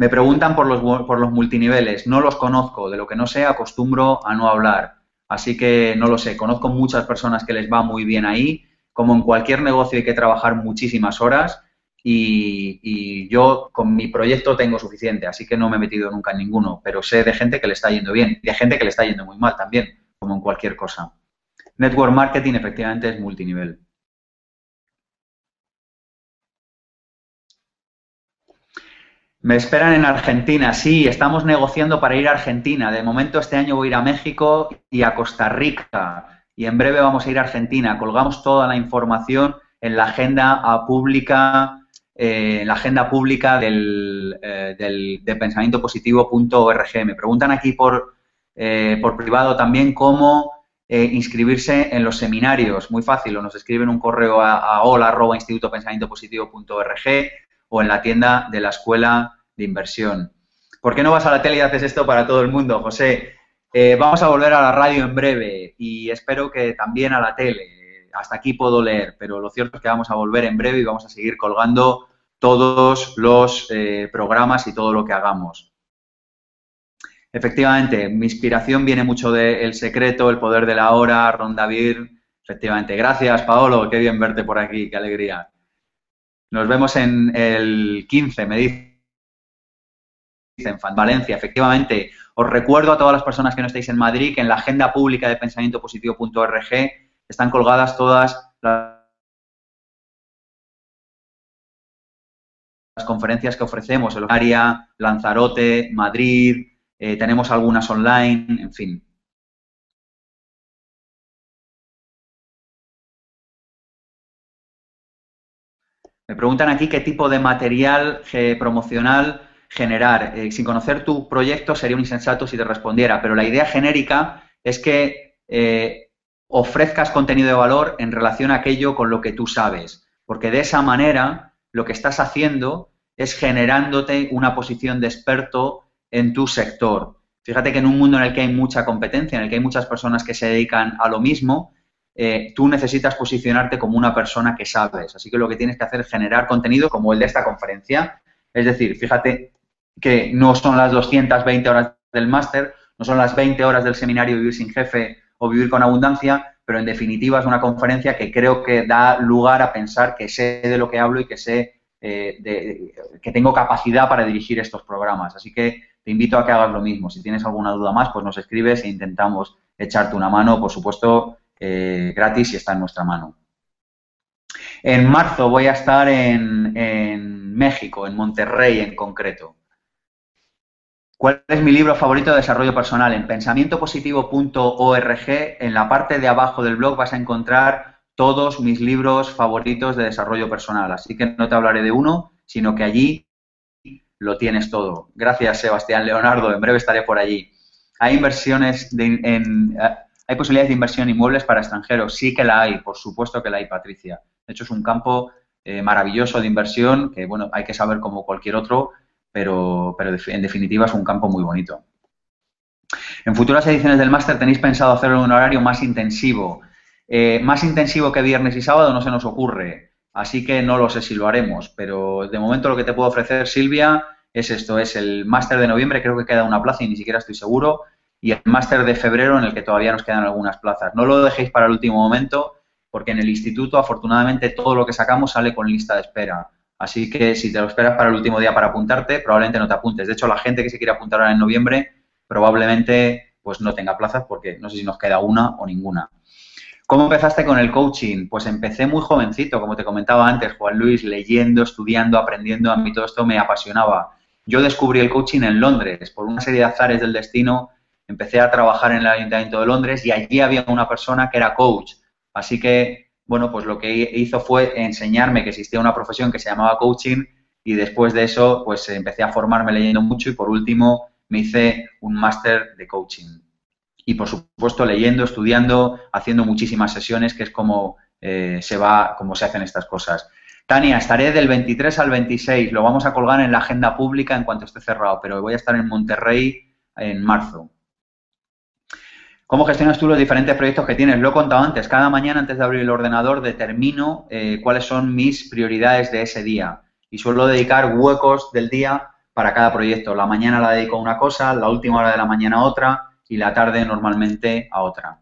Me preguntan por los, por los multiniveles. No los conozco. De lo que no sé, acostumbro a no hablar. Así que no lo sé. Conozco muchas personas que les va muy bien ahí. Como en cualquier negocio hay que trabajar muchísimas horas y, yo con mi proyecto tengo suficiente, así que no me he metido nunca en ninguno, pero sé de gente que le está yendo bien y de gente que le está yendo muy mal también, como en cualquier cosa. Network marketing efectivamente es multinivel. Me esperan en Argentina, sí, estamos negociando para ir a Argentina. De momento este año voy a ir a México y a Costa Rica y en breve vamos a ir a Argentina. Colgamos toda la información en la agenda pública eh, la agenda pública del, eh, del, de pensamientopositivo.org. Me preguntan aquí por, eh, por privado también cómo eh, inscribirse en los seminarios. Muy fácil, nos escriben un correo a, a hola.institutopensamientopositivo.org o en la tienda de la escuela de inversión. ¿Por qué no vas a la tele y haces esto para todo el mundo, José? vamos a volver a la radio en breve y espero que también a la tele hasta aquí puedo leer, pero lo cierto es que vamos a volver en breve y vamos a seguir colgando todos los eh, programas y todo lo que hagamos. Efectivamente, mi inspiración viene mucho de El Secreto, El Poder de la Hora, Ronda Vir. Efectivamente, gracias Paolo, qué bien verte por aquí, qué alegría. Nos vemos en el 15, me dicen, en Valencia. Efectivamente, os recuerdo a todas las personas que no estáis en Madrid que en la agenda pública de pensamientopositivo.org están colgadas todas las conferencias que ofrecemos, el área, Lanzarote, Madrid, eh, tenemos algunas online, en fin. Me preguntan aquí qué tipo de material promocional generar. Eh, sin conocer tu proyecto sería un insensato si te respondiera, pero la idea genérica es que eh, ofrezcas contenido de valor en relación a aquello con lo que tú sabes, porque de esa manera lo que estás haciendo es generándote una posición de experto en tu sector. Fíjate que en un mundo en el que hay mucha competencia, en el que hay muchas personas que se dedican a lo mismo, eh, tú necesitas posicionarte como una persona que sabes. Así que lo que tienes que hacer es generar contenido como el de esta conferencia. Es decir, fíjate que no son las 220 horas del máster, no son las 20 horas del seminario Vivir sin Jefe o Vivir con Abundancia, pero en definitiva es una conferencia que creo que da lugar a pensar que sé de lo que hablo y que sé eh, que tengo capacidad para dirigir estos programas. Así que te invito a que hagas lo mismo. Si tienes alguna duda más, pues nos escribes e intentamos echarte una mano, por supuesto, eh, gratis y está en nuestra mano. En marzo voy a estar en, en México, en Monterrey en concreto. ¿Cuál es mi libro favorito de desarrollo personal? En pensamientopositivo.org, en la parte de abajo del blog vas a encontrar todos mis libros favoritos de desarrollo personal. Así que no te hablaré de uno, sino que allí lo tienes todo. Gracias, Sebastián Leonardo. En breve estaré por allí. Hay inversiones en, hay posibilidades de inversión en inmuebles para extranjeros. Sí que la hay, por supuesto que la hay, Patricia. De hecho, es un campo eh, maravilloso de inversión que, bueno, hay que saber como cualquier otro pero, en definitiva es un campo muy bonito. En futuras ediciones del máster tenéis pensado hacerlo en un horario más intensivo. Eh, más intensivo que viernes y sábado no se nos ocurre, así que no lo sé si lo haremos, pero de momento lo que te puedo ofrecer, Silvia, es esto, es el máster de noviembre, creo que queda una plaza y ni siquiera estoy seguro, y el máster de febrero en el que todavía nos quedan algunas plazas. No lo dejéis para el último momento, porque en el instituto, afortunadamente, todo lo que sacamos sale con lista de espera. Así que si te lo esperas para el último día para apuntarte, probablemente no te apuntes. De hecho, la gente que se quiere apuntar ahora en noviembre probablemente pues no tenga plazas porque no sé si nos queda una o ninguna. ¿Cómo empezaste con el coaching? Pues empecé muy jovencito, como te comentaba antes, Juan Luis, leyendo, estudiando, aprendiendo. A mí todo esto me apasionaba. Yo descubrí el coaching en Londres. Por una serie de azares del destino, empecé a trabajar en el Ayuntamiento de Londres y allí había una persona que era coach. Así que bueno, pues lo que hizo fue enseñarme que existía una profesión que se llamaba coaching y después de eso, pues empecé a formarme leyendo mucho y por último me hice un máster de coaching. Y por supuesto leyendo, estudiando, haciendo muchísimas sesiones, que es como eh, se va, como se hacen estas cosas. Tania, estaré del 23 al 26, lo vamos a colgar en la agenda pública en cuanto esté cerrado, pero voy a estar en Monterrey en marzo. ¿Cómo gestionas tú los diferentes proyectos que tienes? Lo he contado antes. Cada mañana antes de abrir el ordenador determino eh, cuáles son mis prioridades de ese día y suelo dedicar huecos del día para cada proyecto. La mañana la dedico a una cosa, la última hora de la mañana a otra y la tarde normalmente a otra.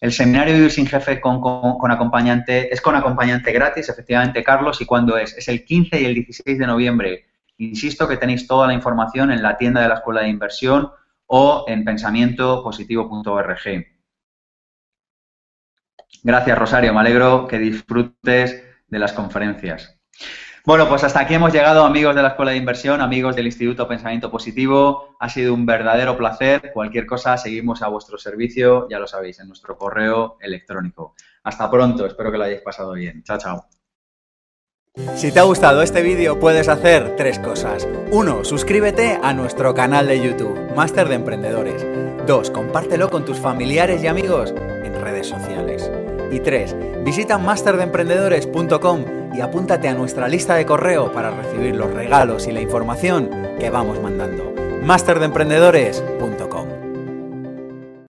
El seminario Vivir sin Jefe con, acompañante es con acompañante gratis, efectivamente, Carlos. ¿Y cuándo es? Es el 15 y el 16 de noviembre. Insisto que tenéis toda la información en la tienda de la Escuela de Inversión o en pensamientopositivo.org. Gracias, Rosario. Me alegro que disfrutes de las conferencias. Bueno, pues hasta aquí hemos llegado, amigos de la Escuela de Inversión, amigos del Instituto Pensamiento Positivo. Ha sido un verdadero placer. Cualquier cosa, seguimos a vuestro servicio, ya lo sabéis, en nuestro correo electrónico. Hasta pronto, espero que lo hayáis pasado bien. Chao, chao. Si te ha gustado este vídeo puedes hacer tres cosas. 1. Suscríbete a nuestro canal de YouTube, Máster de Emprendedores. 2. Compártelo con tus familiares y amigos en redes sociales. Y 3. Visita masterdeemprendedores.com y apúntate a nuestra lista de correo para recibir los regalos y la información que vamos mandando. masterdeemprendedores.com